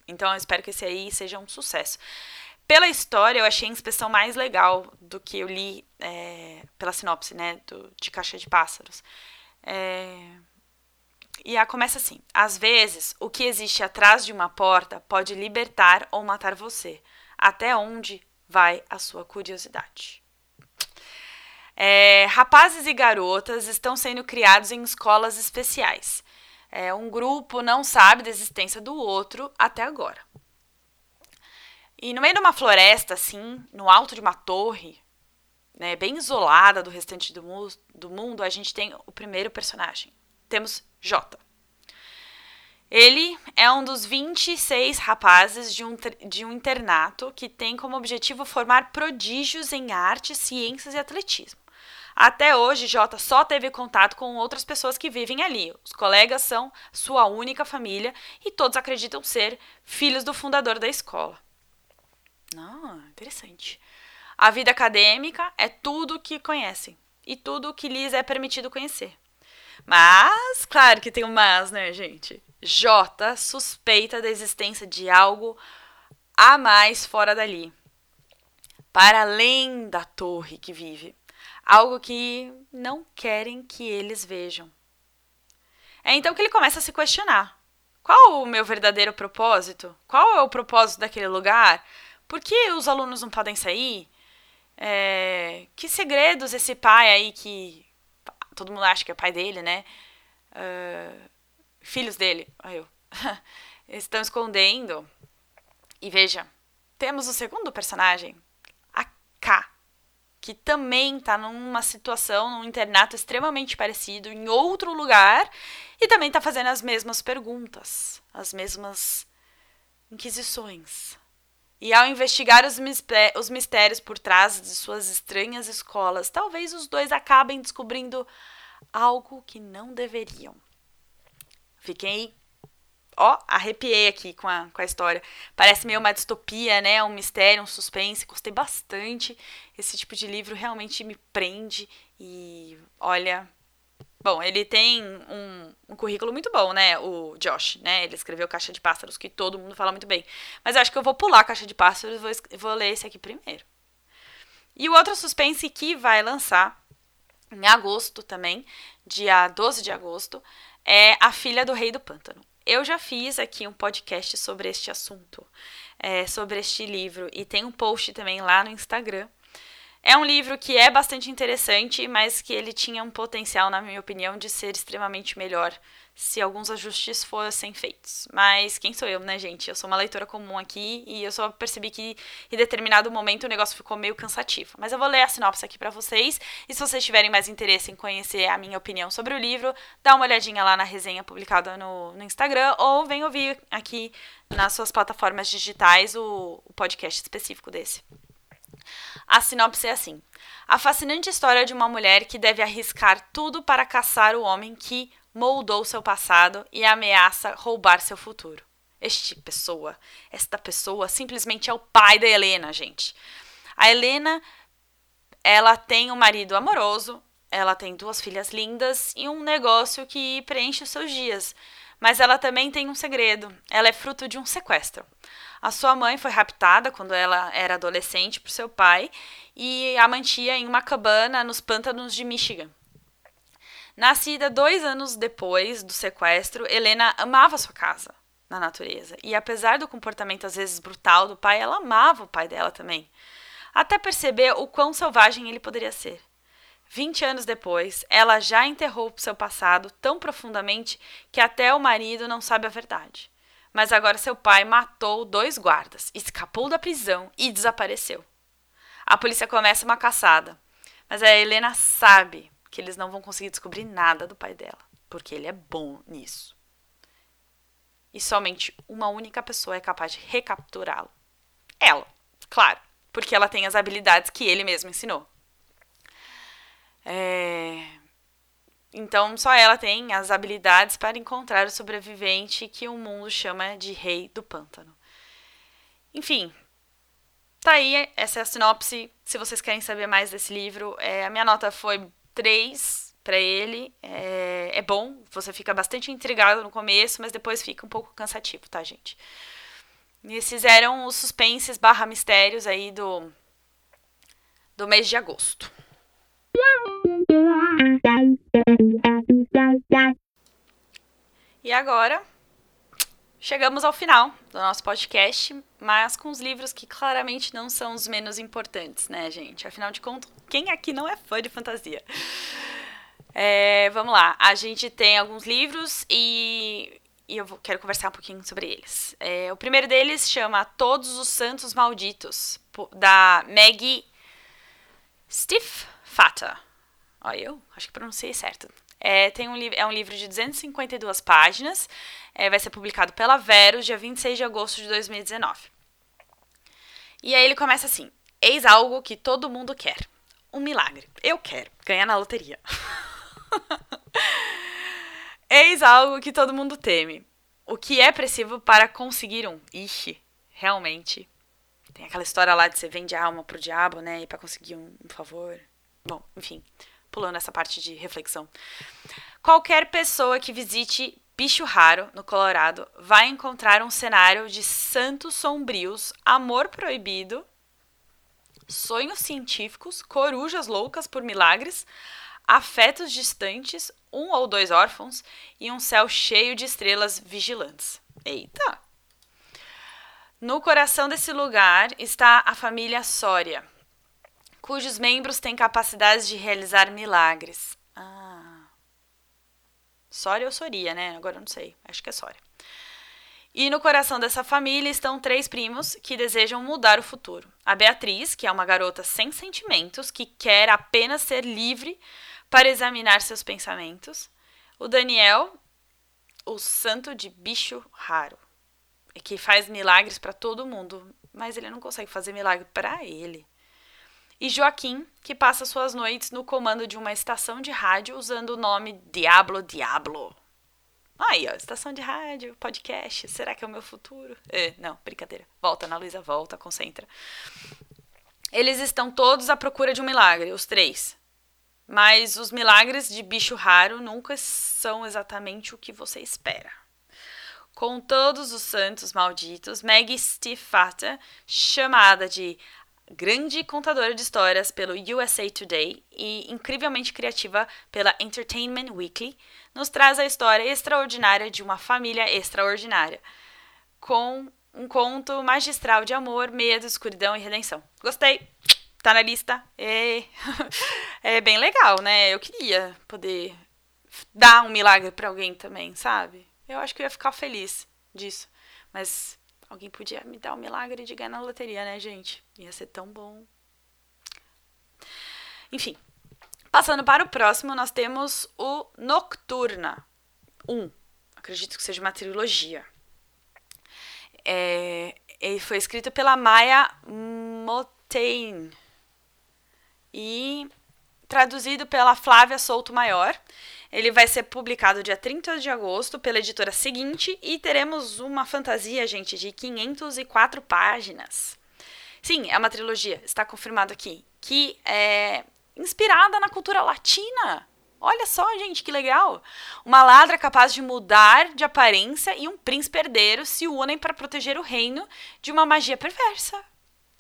Então eu espero que esse aí seja um sucesso. Pela história, eu achei a inspeção mais legal do que eu li é, pela sinopse, né? Do, de Caixa de Pássaros. É, e a começa assim: às vezes, o que existe atrás de uma porta pode libertar ou matar você. Até onde vai a sua curiosidade? É, rapazes e garotas estão sendo criados em escolas especiais. É, um grupo não sabe da existência do outro até agora. E no meio de uma floresta, assim, no alto de uma torre, né, bem isolada do restante do, mu do mundo, a gente tem o primeiro personagem. Temos Jota. Ele é um dos 26 rapazes de um, de um internato que tem como objetivo formar prodígios em artes, ciências e atletismo. Até hoje, Jota só teve contato com outras pessoas que vivem ali. Os colegas são sua única família e todos acreditam ser filhos do fundador da escola. Ah, interessante. A vida acadêmica é tudo que conhecem e tudo que lhes é permitido conhecer. Mas, claro que tem um mas, né, gente? J suspeita da existência de algo a mais fora dali, para além da torre que vive, algo que não querem que eles vejam. É então que ele começa a se questionar: qual o meu verdadeiro propósito? Qual é o propósito daquele lugar? Por que os alunos não podem sair? É, que segredos esse pai aí que todo mundo acha que é pai dele, né? Uh, filhos dele, eu, estão escondendo. E veja, temos o segundo personagem, a K, que também está numa situação, num internato extremamente parecido, em outro lugar, e também está fazendo as mesmas perguntas, as mesmas inquisições. E ao investigar os, os mistérios por trás de suas estranhas escolas, talvez os dois acabem descobrindo algo que não deveriam. Fiquei, ó, arrepiei aqui com a, com a história. Parece meio uma distopia, né? Um mistério, um suspense. Gostei bastante. Esse tipo de livro realmente me prende. E olha, Bom, ele tem um, um, currículo muito bom, né? O Josh, né? Ele escreveu Caixa de Pássaros, que todo mundo fala muito bem. Mas eu acho que eu vou pular Caixa de Pássaros e vou, vou ler esse aqui primeiro. E o outro suspense que vai lançar em agosto também, dia 12 de agosto, é A Filha do Rei do Pântano. Eu já fiz aqui um podcast sobre este assunto, é, sobre este livro, e tem um post também lá no Instagram é um livro que é bastante interessante, mas que ele tinha um potencial, na minha opinião, de ser extremamente melhor se alguns ajustes fossem feitos. Mas quem sou eu, né, gente? Eu sou uma leitora comum aqui e eu só percebi que em determinado momento o negócio ficou meio cansativo. Mas eu vou ler a sinopse aqui para vocês e se vocês tiverem mais interesse em conhecer a minha opinião sobre o livro, dá uma olhadinha lá na resenha publicada no, no Instagram ou vem ouvir aqui nas suas plataformas digitais o, o podcast específico desse. A sinopse é assim: A fascinante história de uma mulher que deve arriscar tudo para caçar o homem que moldou seu passado e ameaça roubar seu futuro. Este pessoa, esta pessoa simplesmente é o pai da Helena, gente. A Helena, ela tem um marido amoroso, ela tem duas filhas lindas e um negócio que preenche os seus dias. Mas ela também tem um segredo. Ela é fruto de um sequestro. A sua mãe foi raptada quando ela era adolescente por seu pai e a mantinha em uma cabana nos pântanos de Michigan. Nascida dois anos depois do sequestro, Helena amava sua casa na natureza. E apesar do comportamento às vezes brutal do pai, ela amava o pai dela também. Até perceber o quão selvagem ele poderia ser. Vinte anos depois, ela já enterrou seu passado tão profundamente que até o marido não sabe a verdade. Mas agora seu pai matou dois guardas, escapou da prisão e desapareceu. A polícia começa uma caçada, mas a Helena sabe que eles não vão conseguir descobrir nada do pai dela, porque ele é bom nisso. E somente uma única pessoa é capaz de recapturá-lo. Ela, claro, porque ela tem as habilidades que ele mesmo ensinou. É... Então, só ela tem as habilidades para encontrar o sobrevivente que o mundo chama de Rei do Pântano. Enfim, tá aí, essa é a sinopse. Se vocês querem saber mais desse livro, é, a minha nota foi 3 para ele. É, é bom, você fica bastante intrigado no começo, mas depois fica um pouco cansativo, tá, gente? E esses eram os suspenses barra mistérios aí do, do mês de agosto. E agora, chegamos ao final do nosso podcast, mas com os livros que claramente não são os menos importantes, né, gente? Afinal de contas, quem aqui não é fã de fantasia? É, vamos lá, a gente tem alguns livros e, e eu vou, quero conversar um pouquinho sobre eles. É, o primeiro deles chama Todos os Santos Malditos, da Maggie Stiefvater. Olha, eu acho que pronunciei certo. É, tem um, é um livro de 252 páginas. É, vai ser publicado pela Verus, dia 26 de agosto de 2019. E aí ele começa assim: Eis algo que todo mundo quer. Um milagre. Eu quero ganhar na loteria. Eis algo que todo mundo teme. O que é preciso para conseguir um? Ixi, realmente. Tem aquela história lá de você vende a alma pro diabo, né? E para conseguir um, um favor. Bom, enfim pulando essa parte de reflexão. Qualquer pessoa que visite Bicho Raro, no Colorado, vai encontrar um cenário de santos sombrios, amor proibido, sonhos científicos, corujas loucas por milagres, afetos distantes, um ou dois órfãos e um céu cheio de estrelas vigilantes. Eita! No coração desse lugar está a família Soria cujos membros têm capacidades de realizar milagres. Ah. Sória ou Soria, né? Agora eu não sei. Acho que é Sória. E no coração dessa família estão três primos que desejam mudar o futuro. A Beatriz, que é uma garota sem sentimentos, que quer apenas ser livre para examinar seus pensamentos. O Daniel, o santo de bicho raro, que faz milagres para todo mundo, mas ele não consegue fazer milagre para ele e Joaquim, que passa suas noites no comando de uma estação de rádio usando o nome Diablo Diablo. Aí, ó, estação de rádio, podcast, será que é o meu futuro? É, não, brincadeira. Volta, Ana Luísa, volta, concentra. Eles estão todos à procura de um milagre, os três. Mas os milagres de bicho raro nunca são exatamente o que você espera. Com todos os santos malditos, Maggie Stiefvater, chamada de grande contadora de histórias pelo USA Today e incrivelmente criativa pela Entertainment Weekly, nos traz a história extraordinária de uma família extraordinária, com um conto magistral de amor, medo, escuridão e redenção. Gostei! Tá na lista. É, é bem legal, né? Eu queria poder dar um milagre para alguém também, sabe? Eu acho que eu ia ficar feliz disso. Mas Alguém podia me dar o milagre de ganhar na loteria, né, gente? Ia ser tão bom. Enfim. Passando para o próximo, nós temos o Nocturna 1. Acredito que seja uma trilogia. É, ele foi escrito pela Maya Motain e traduzido pela Flávia Souto Maior. Ele vai ser publicado dia 30 de agosto pela editora seguinte e teremos uma fantasia, gente, de 504 páginas. Sim, é uma trilogia, está confirmado aqui, que é inspirada na cultura latina. Olha só, gente, que legal! Uma ladra capaz de mudar de aparência e um príncipe herdeiro se unem para proteger o reino de uma magia perversa.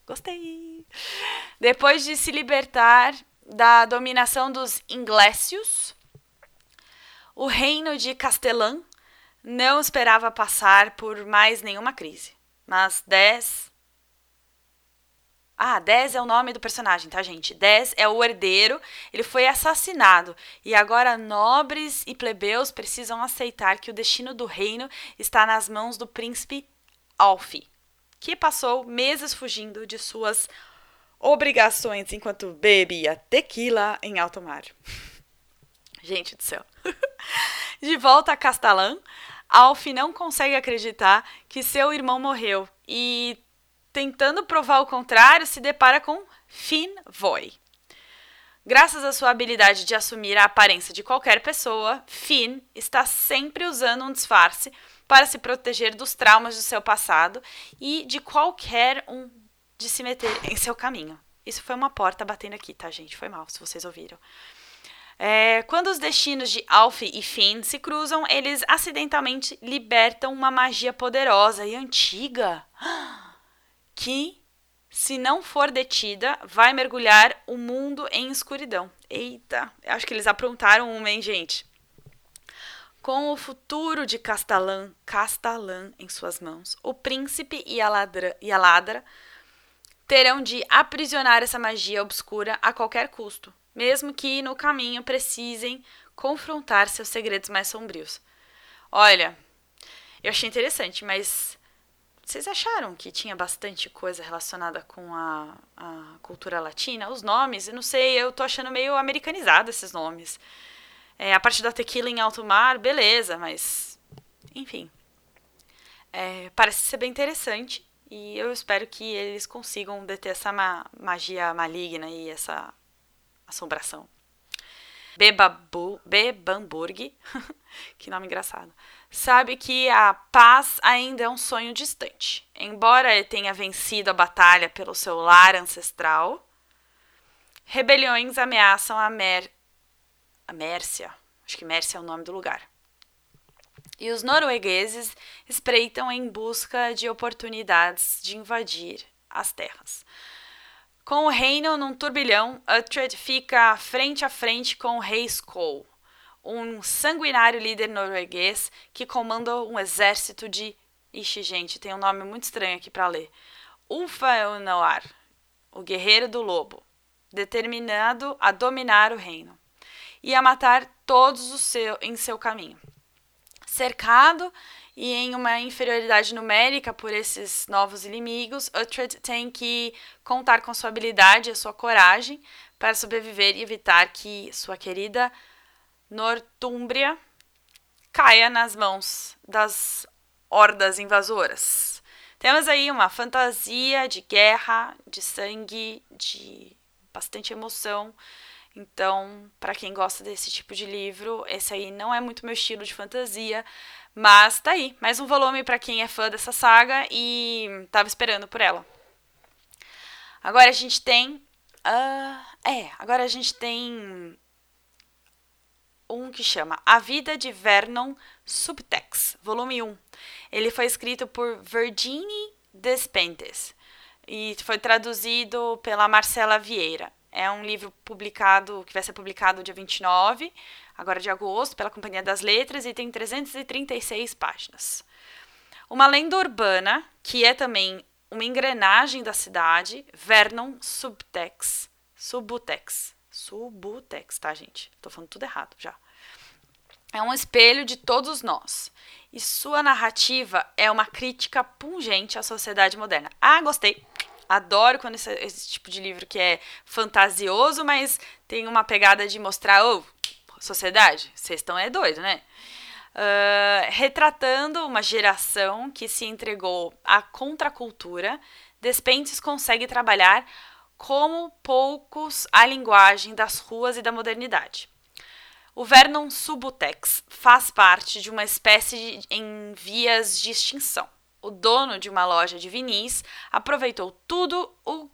Gostei! Depois de se libertar da dominação dos inglécios, o reino de Castelã não esperava passar por mais nenhuma crise. Mas Dez. Ah, Dez é o nome do personagem, tá, gente? Dez é o herdeiro, ele foi assassinado. E agora nobres e plebeus precisam aceitar que o destino do reino está nas mãos do príncipe Alfi, que passou meses fugindo de suas obrigações enquanto bebia tequila em alto mar. Gente do céu. De volta a Castalã, Alf não consegue acreditar que seu irmão morreu e, tentando provar o contrário, se depara com Finn Voy. Graças à sua habilidade de assumir a aparência de qualquer pessoa, Finn está sempre usando um disfarce para se proteger dos traumas do seu passado e de qualquer um de se meter em seu caminho. Isso foi uma porta batendo aqui, tá, gente? Foi mal, se vocês ouviram. É, quando os destinos de Alf e Finn se cruzam, eles acidentalmente libertam uma magia poderosa e antiga que, se não for detida, vai mergulhar o mundo em escuridão. Eita, acho que eles aprontaram uma, hein, gente? Com o futuro de Castalã, Castalã em suas mãos, o príncipe e a, ladra, e a ladra terão de aprisionar essa magia obscura a qualquer custo mesmo que no caminho precisem confrontar seus segredos mais sombrios. Olha, eu achei interessante, mas vocês acharam que tinha bastante coisa relacionada com a, a cultura latina? Os nomes, eu não sei, eu tô achando meio americanizado esses nomes. É, a parte da tequila em alto mar, beleza, mas. Enfim. É, parece ser bem interessante. E eu espero que eles consigam deter essa ma magia maligna e essa assombração. Bebamburg, que nome engraçado, sabe que a paz ainda é um sonho distante. Embora ele tenha vencido a batalha pelo seu lar ancestral, rebeliões ameaçam a, Mer a Mércia. Acho que Mércia é o nome do lugar. E os noruegueses espreitam em busca de oportunidades de invadir as terras. Com o reino num turbilhão, Uhtred fica frente a frente com o rei Skoll, um sanguinário líder norueguês que comanda um exército de. Ixi, gente, tem um nome muito estranho aqui para ler. Ulfaenoar, o guerreiro do lobo, determinado a dominar o reino e a matar todos os seu, em seu caminho. Cercado e em uma inferioridade numérica por esses novos inimigos, Uhtred tem que contar com sua habilidade e sua coragem para sobreviver e evitar que sua querida Nortúmbria caia nas mãos das hordas invasoras. Temos aí uma fantasia de guerra, de sangue, de bastante emoção. Então, para quem gosta desse tipo de livro, esse aí não é muito meu estilo de fantasia, mas tá aí, mais um volume para quem é fã dessa saga e tava esperando por ela. Agora a gente tem. Uh, é, agora a gente tem um que chama A Vida de Vernon Subtex, volume 1. Ele foi escrito por Virginie Despentes e foi traduzido pela Marcela Vieira. É um livro publicado, que vai ser publicado dia 29 agora de agosto, pela Companhia das Letras, e tem 336 páginas. Uma lenda urbana, que é também uma engrenagem da cidade, Vernon Subtex. Subutex. Subutex, tá, gente? Tô falando tudo errado já. É um espelho de todos nós. E sua narrativa é uma crítica pungente à sociedade moderna. Ah, gostei. Adoro quando esse, esse tipo de livro que é fantasioso, mas tem uma pegada de mostrar, oh, sociedade, vocês estão é doido, né? Uh, retratando uma geração que se entregou à contracultura, Despentes consegue trabalhar como poucos a linguagem das ruas e da modernidade. O Vernon Subutex faz parte de uma espécie de, em vias de extinção. O dono de uma loja de vinis aproveitou tudo o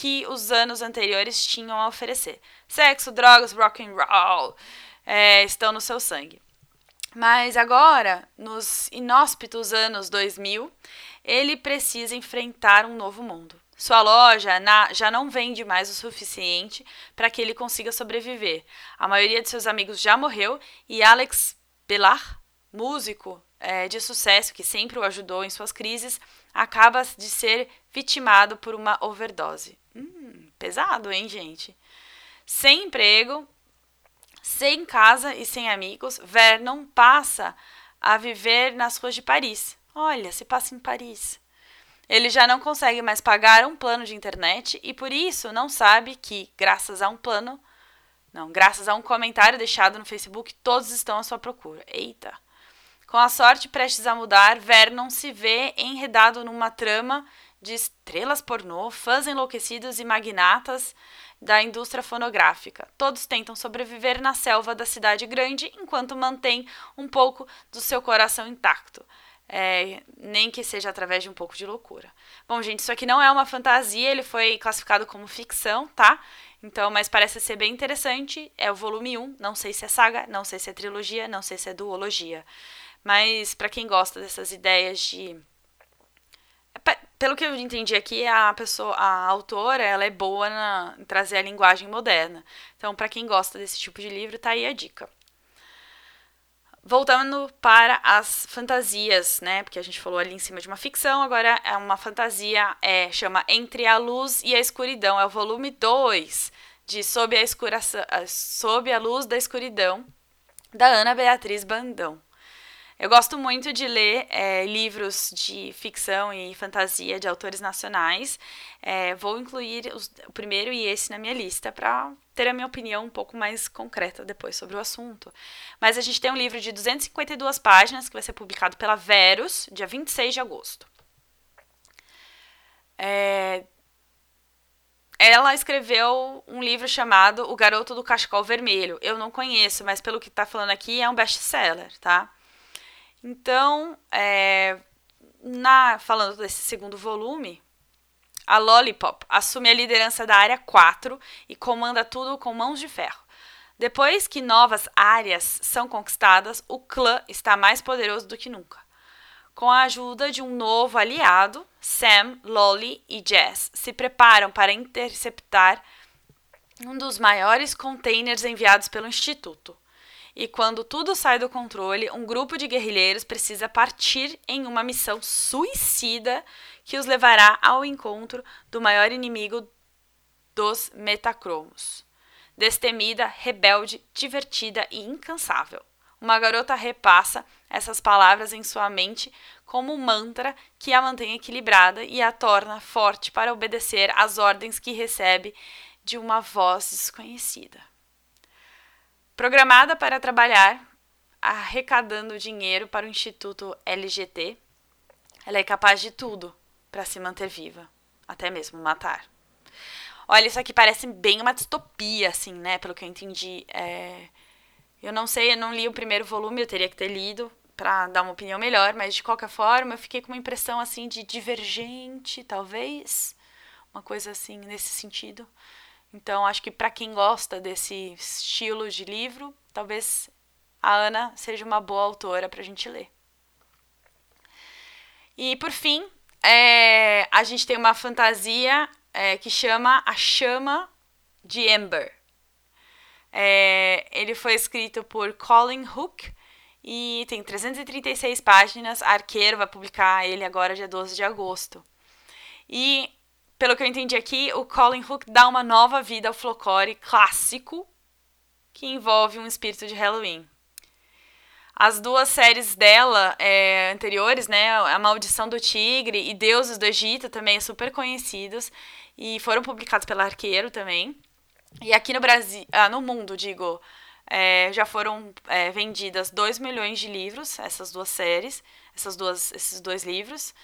que os anos anteriores tinham a oferecer. Sexo, drogas, rock and roll é, estão no seu sangue. Mas agora, nos inóspitos anos 2000, ele precisa enfrentar um novo mundo. Sua loja na, já não vende mais o suficiente para que ele consiga sobreviver. A maioria de seus amigos já morreu e Alex Belar, músico é, de sucesso que sempre o ajudou em suas crises, acaba de ser vitimado por uma overdose. Pesado, hein, gente? Sem emprego, sem casa e sem amigos, Vernon passa a viver nas ruas de Paris. Olha, se passa em Paris. Ele já não consegue mais pagar um plano de internet e por isso não sabe que, graças a um plano, não, graças a um comentário deixado no Facebook, todos estão à sua procura. Eita! Com a sorte prestes a mudar, Vernon se vê enredado numa trama de estrelas pornô, fãs enlouquecidos e magnatas da indústria fonográfica. Todos tentam sobreviver na selva da cidade grande enquanto mantêm um pouco do seu coração intacto. É, nem que seja através de um pouco de loucura. Bom, gente, isso aqui não é uma fantasia, ele foi classificado como ficção, tá? Então, mas parece ser bem interessante. É o volume 1, não sei se é saga, não sei se é trilogia, não sei se é duologia. Mas para quem gosta dessas ideias de pelo que eu entendi aqui, a pessoa, a autora, ela é boa na, em trazer a linguagem moderna. Então, para quem gosta desse tipo de livro, tá aí a dica. Voltando para as fantasias, né? Porque a gente falou ali em cima de uma ficção, agora é uma fantasia, é, chama Entre a Luz e a Escuridão. É o volume 2 de Sob a, Sob a Luz da Escuridão, da Ana Beatriz Bandão. Eu gosto muito de ler é, livros de ficção e fantasia de autores nacionais. É, vou incluir os, o primeiro e esse na minha lista para ter a minha opinião um pouco mais concreta depois sobre o assunto. Mas a gente tem um livro de 252 páginas que vai ser publicado pela Verus, dia 26 de agosto. É, ela escreveu um livro chamado O Garoto do Cachecol Vermelho. Eu não conheço, mas pelo que está falando aqui é um best-seller, tá? Então, é, na, falando desse segundo volume, a Lollipop assume a liderança da área 4 e comanda tudo com mãos de ferro. Depois que novas áreas são conquistadas, o clã está mais poderoso do que nunca. Com a ajuda de um novo aliado, Sam, Lolly e Jess se preparam para interceptar um dos maiores containers enviados pelo Instituto e quando tudo sai do controle, um grupo de guerrilheiros precisa partir em uma missão suicida que os levará ao encontro do maior inimigo dos Metacromos. Destemida, rebelde, divertida e incansável. Uma garota repassa essas palavras em sua mente como um mantra que a mantém equilibrada e a torna forte para obedecer às ordens que recebe de uma voz desconhecida. Programada para trabalhar arrecadando dinheiro para o Instituto LGT, ela é capaz de tudo para se manter viva, até mesmo matar. Olha, isso aqui parece bem uma distopia, assim, né? Pelo que eu entendi. É... Eu não sei, eu não li o primeiro volume, eu teria que ter lido para dar uma opinião melhor, mas de qualquer forma eu fiquei com uma impressão assim de divergente, talvez, uma coisa assim nesse sentido. Então, acho que para quem gosta desse estilo de livro, talvez a Ana seja uma boa autora para a gente ler. E por fim, é, a gente tem uma fantasia é, que chama A Chama de Ember. É, ele foi escrito por Colin Hook e tem 336 páginas. Arqueiro vai publicar ele agora, dia 12 de agosto. E pelo que eu entendi aqui, o Colin Hook dá uma nova vida ao folclore clássico que envolve um espírito de Halloween. As duas séries dela é, anteriores, né, A Maldição do Tigre e Deuses do Egito, também super conhecidos e foram publicados pela Arqueiro também. E aqui no Brasil, ah, no mundo, digo, é, já foram é, vendidas 2 milhões de livros, essas duas séries, essas duas, esses dois livros.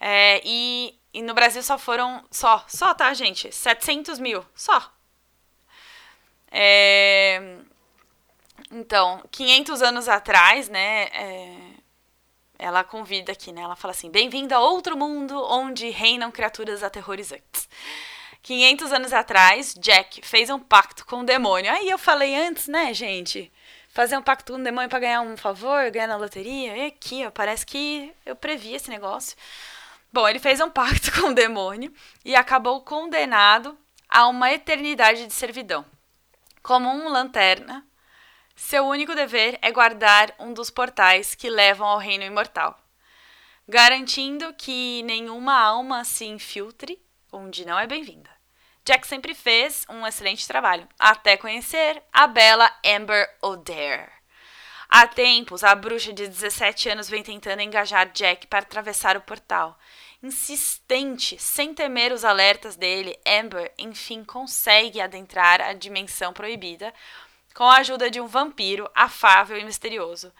É, e, e no Brasil só foram. Só, só, tá, gente? 700 mil. Só. É, então, 500 anos atrás, né? É, ela convida aqui, né? Ela fala assim: Bem-vindo a outro mundo onde reinam criaturas aterrorizantes. 500 anos atrás, Jack fez um pacto com o demônio. Aí eu falei antes, né, gente? Fazer um pacto com o demônio para ganhar um favor, ganhar na loteria. E aqui, ó, parece que eu previ esse negócio. Bom, ele fez um pacto com o demônio e acabou condenado a uma eternidade de servidão. Como um lanterna, seu único dever é guardar um dos portais que levam ao reino imortal, garantindo que nenhuma alma se infiltre onde não é bem-vinda. Jack sempre fez um excelente trabalho, até conhecer a bela Amber O'Dare. Há tempos, a bruxa de 17 anos vem tentando engajar Jack para atravessar o portal. Insistente, sem temer os alertas dele, Amber enfim consegue adentrar a dimensão proibida com a ajuda de um vampiro afável e misterioso.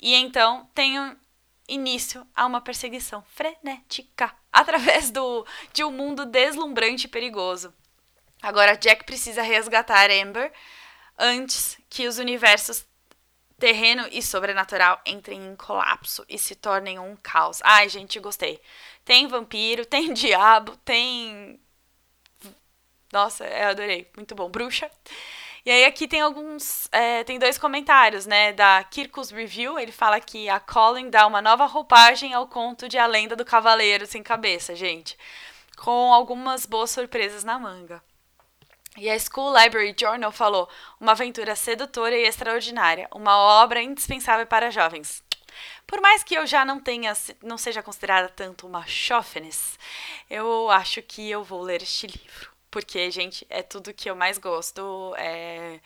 E então tem um início a uma perseguição frenética através do, de um mundo deslumbrante e perigoso. Agora Jack precisa resgatar Amber antes que os universos terreno e sobrenatural entrem em colapso e se tornem um caos. Ai, gente, gostei. Tem vampiro, tem diabo, tem. Nossa, eu adorei. Muito bom. Bruxa. E aí aqui tem alguns. É, tem dois comentários, né? Da Kirkus Review. Ele fala que a Colin dá uma nova roupagem ao conto de A Lenda do Cavaleiro Sem Cabeça, gente. Com algumas boas surpresas na manga. E a School Library Journal falou: uma aventura sedutora e extraordinária, uma obra indispensável para jovens. Por mais que eu já não tenha, não seja considerada tanto uma chauvinist, eu acho que eu vou ler este livro, porque gente é tudo que eu mais gosto, é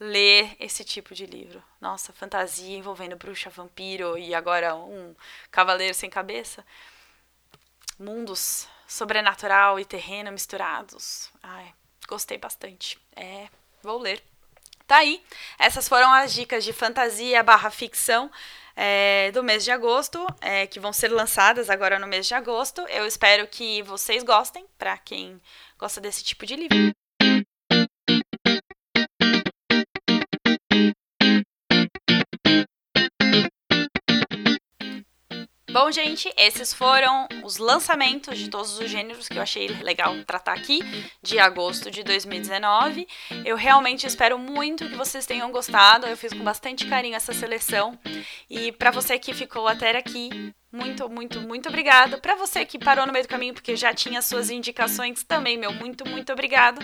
ler esse tipo de livro. Nossa, fantasia envolvendo bruxa, vampiro e agora um cavaleiro sem cabeça. Mundos sobrenatural e terreno misturados. Ai, Gostei bastante. É, vou ler. Tá aí. Essas foram as dicas de fantasia barra ficção é, do mês de agosto, é, que vão ser lançadas agora no mês de agosto. Eu espero que vocês gostem, para quem gosta desse tipo de livro. Bom, gente, esses foram os lançamentos de todos os gêneros que eu achei legal tratar aqui, de agosto de 2019. Eu realmente espero muito que vocês tenham gostado. Eu fiz com bastante carinho essa seleção. E para você que ficou até aqui, muito, muito, muito obrigada. Para você que parou no meio do caminho porque já tinha suas indicações, também, meu muito, muito obrigado.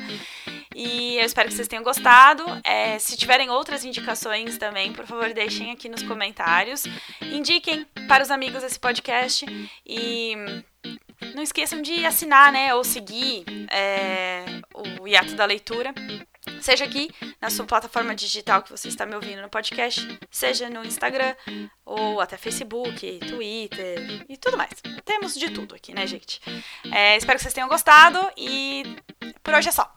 E eu espero que vocês tenham gostado. É, se tiverem outras indicações também, por favor, deixem aqui nos comentários. Indiquem para os amigos esse podcast e não esqueçam de assinar, né, ou seguir é, o Hiato da Leitura Seja aqui na sua plataforma digital que você está me ouvindo no podcast, seja no Instagram ou até Facebook, Twitter e tudo mais. Temos de tudo aqui, né, gente? É, espero que vocês tenham gostado e por hoje é só.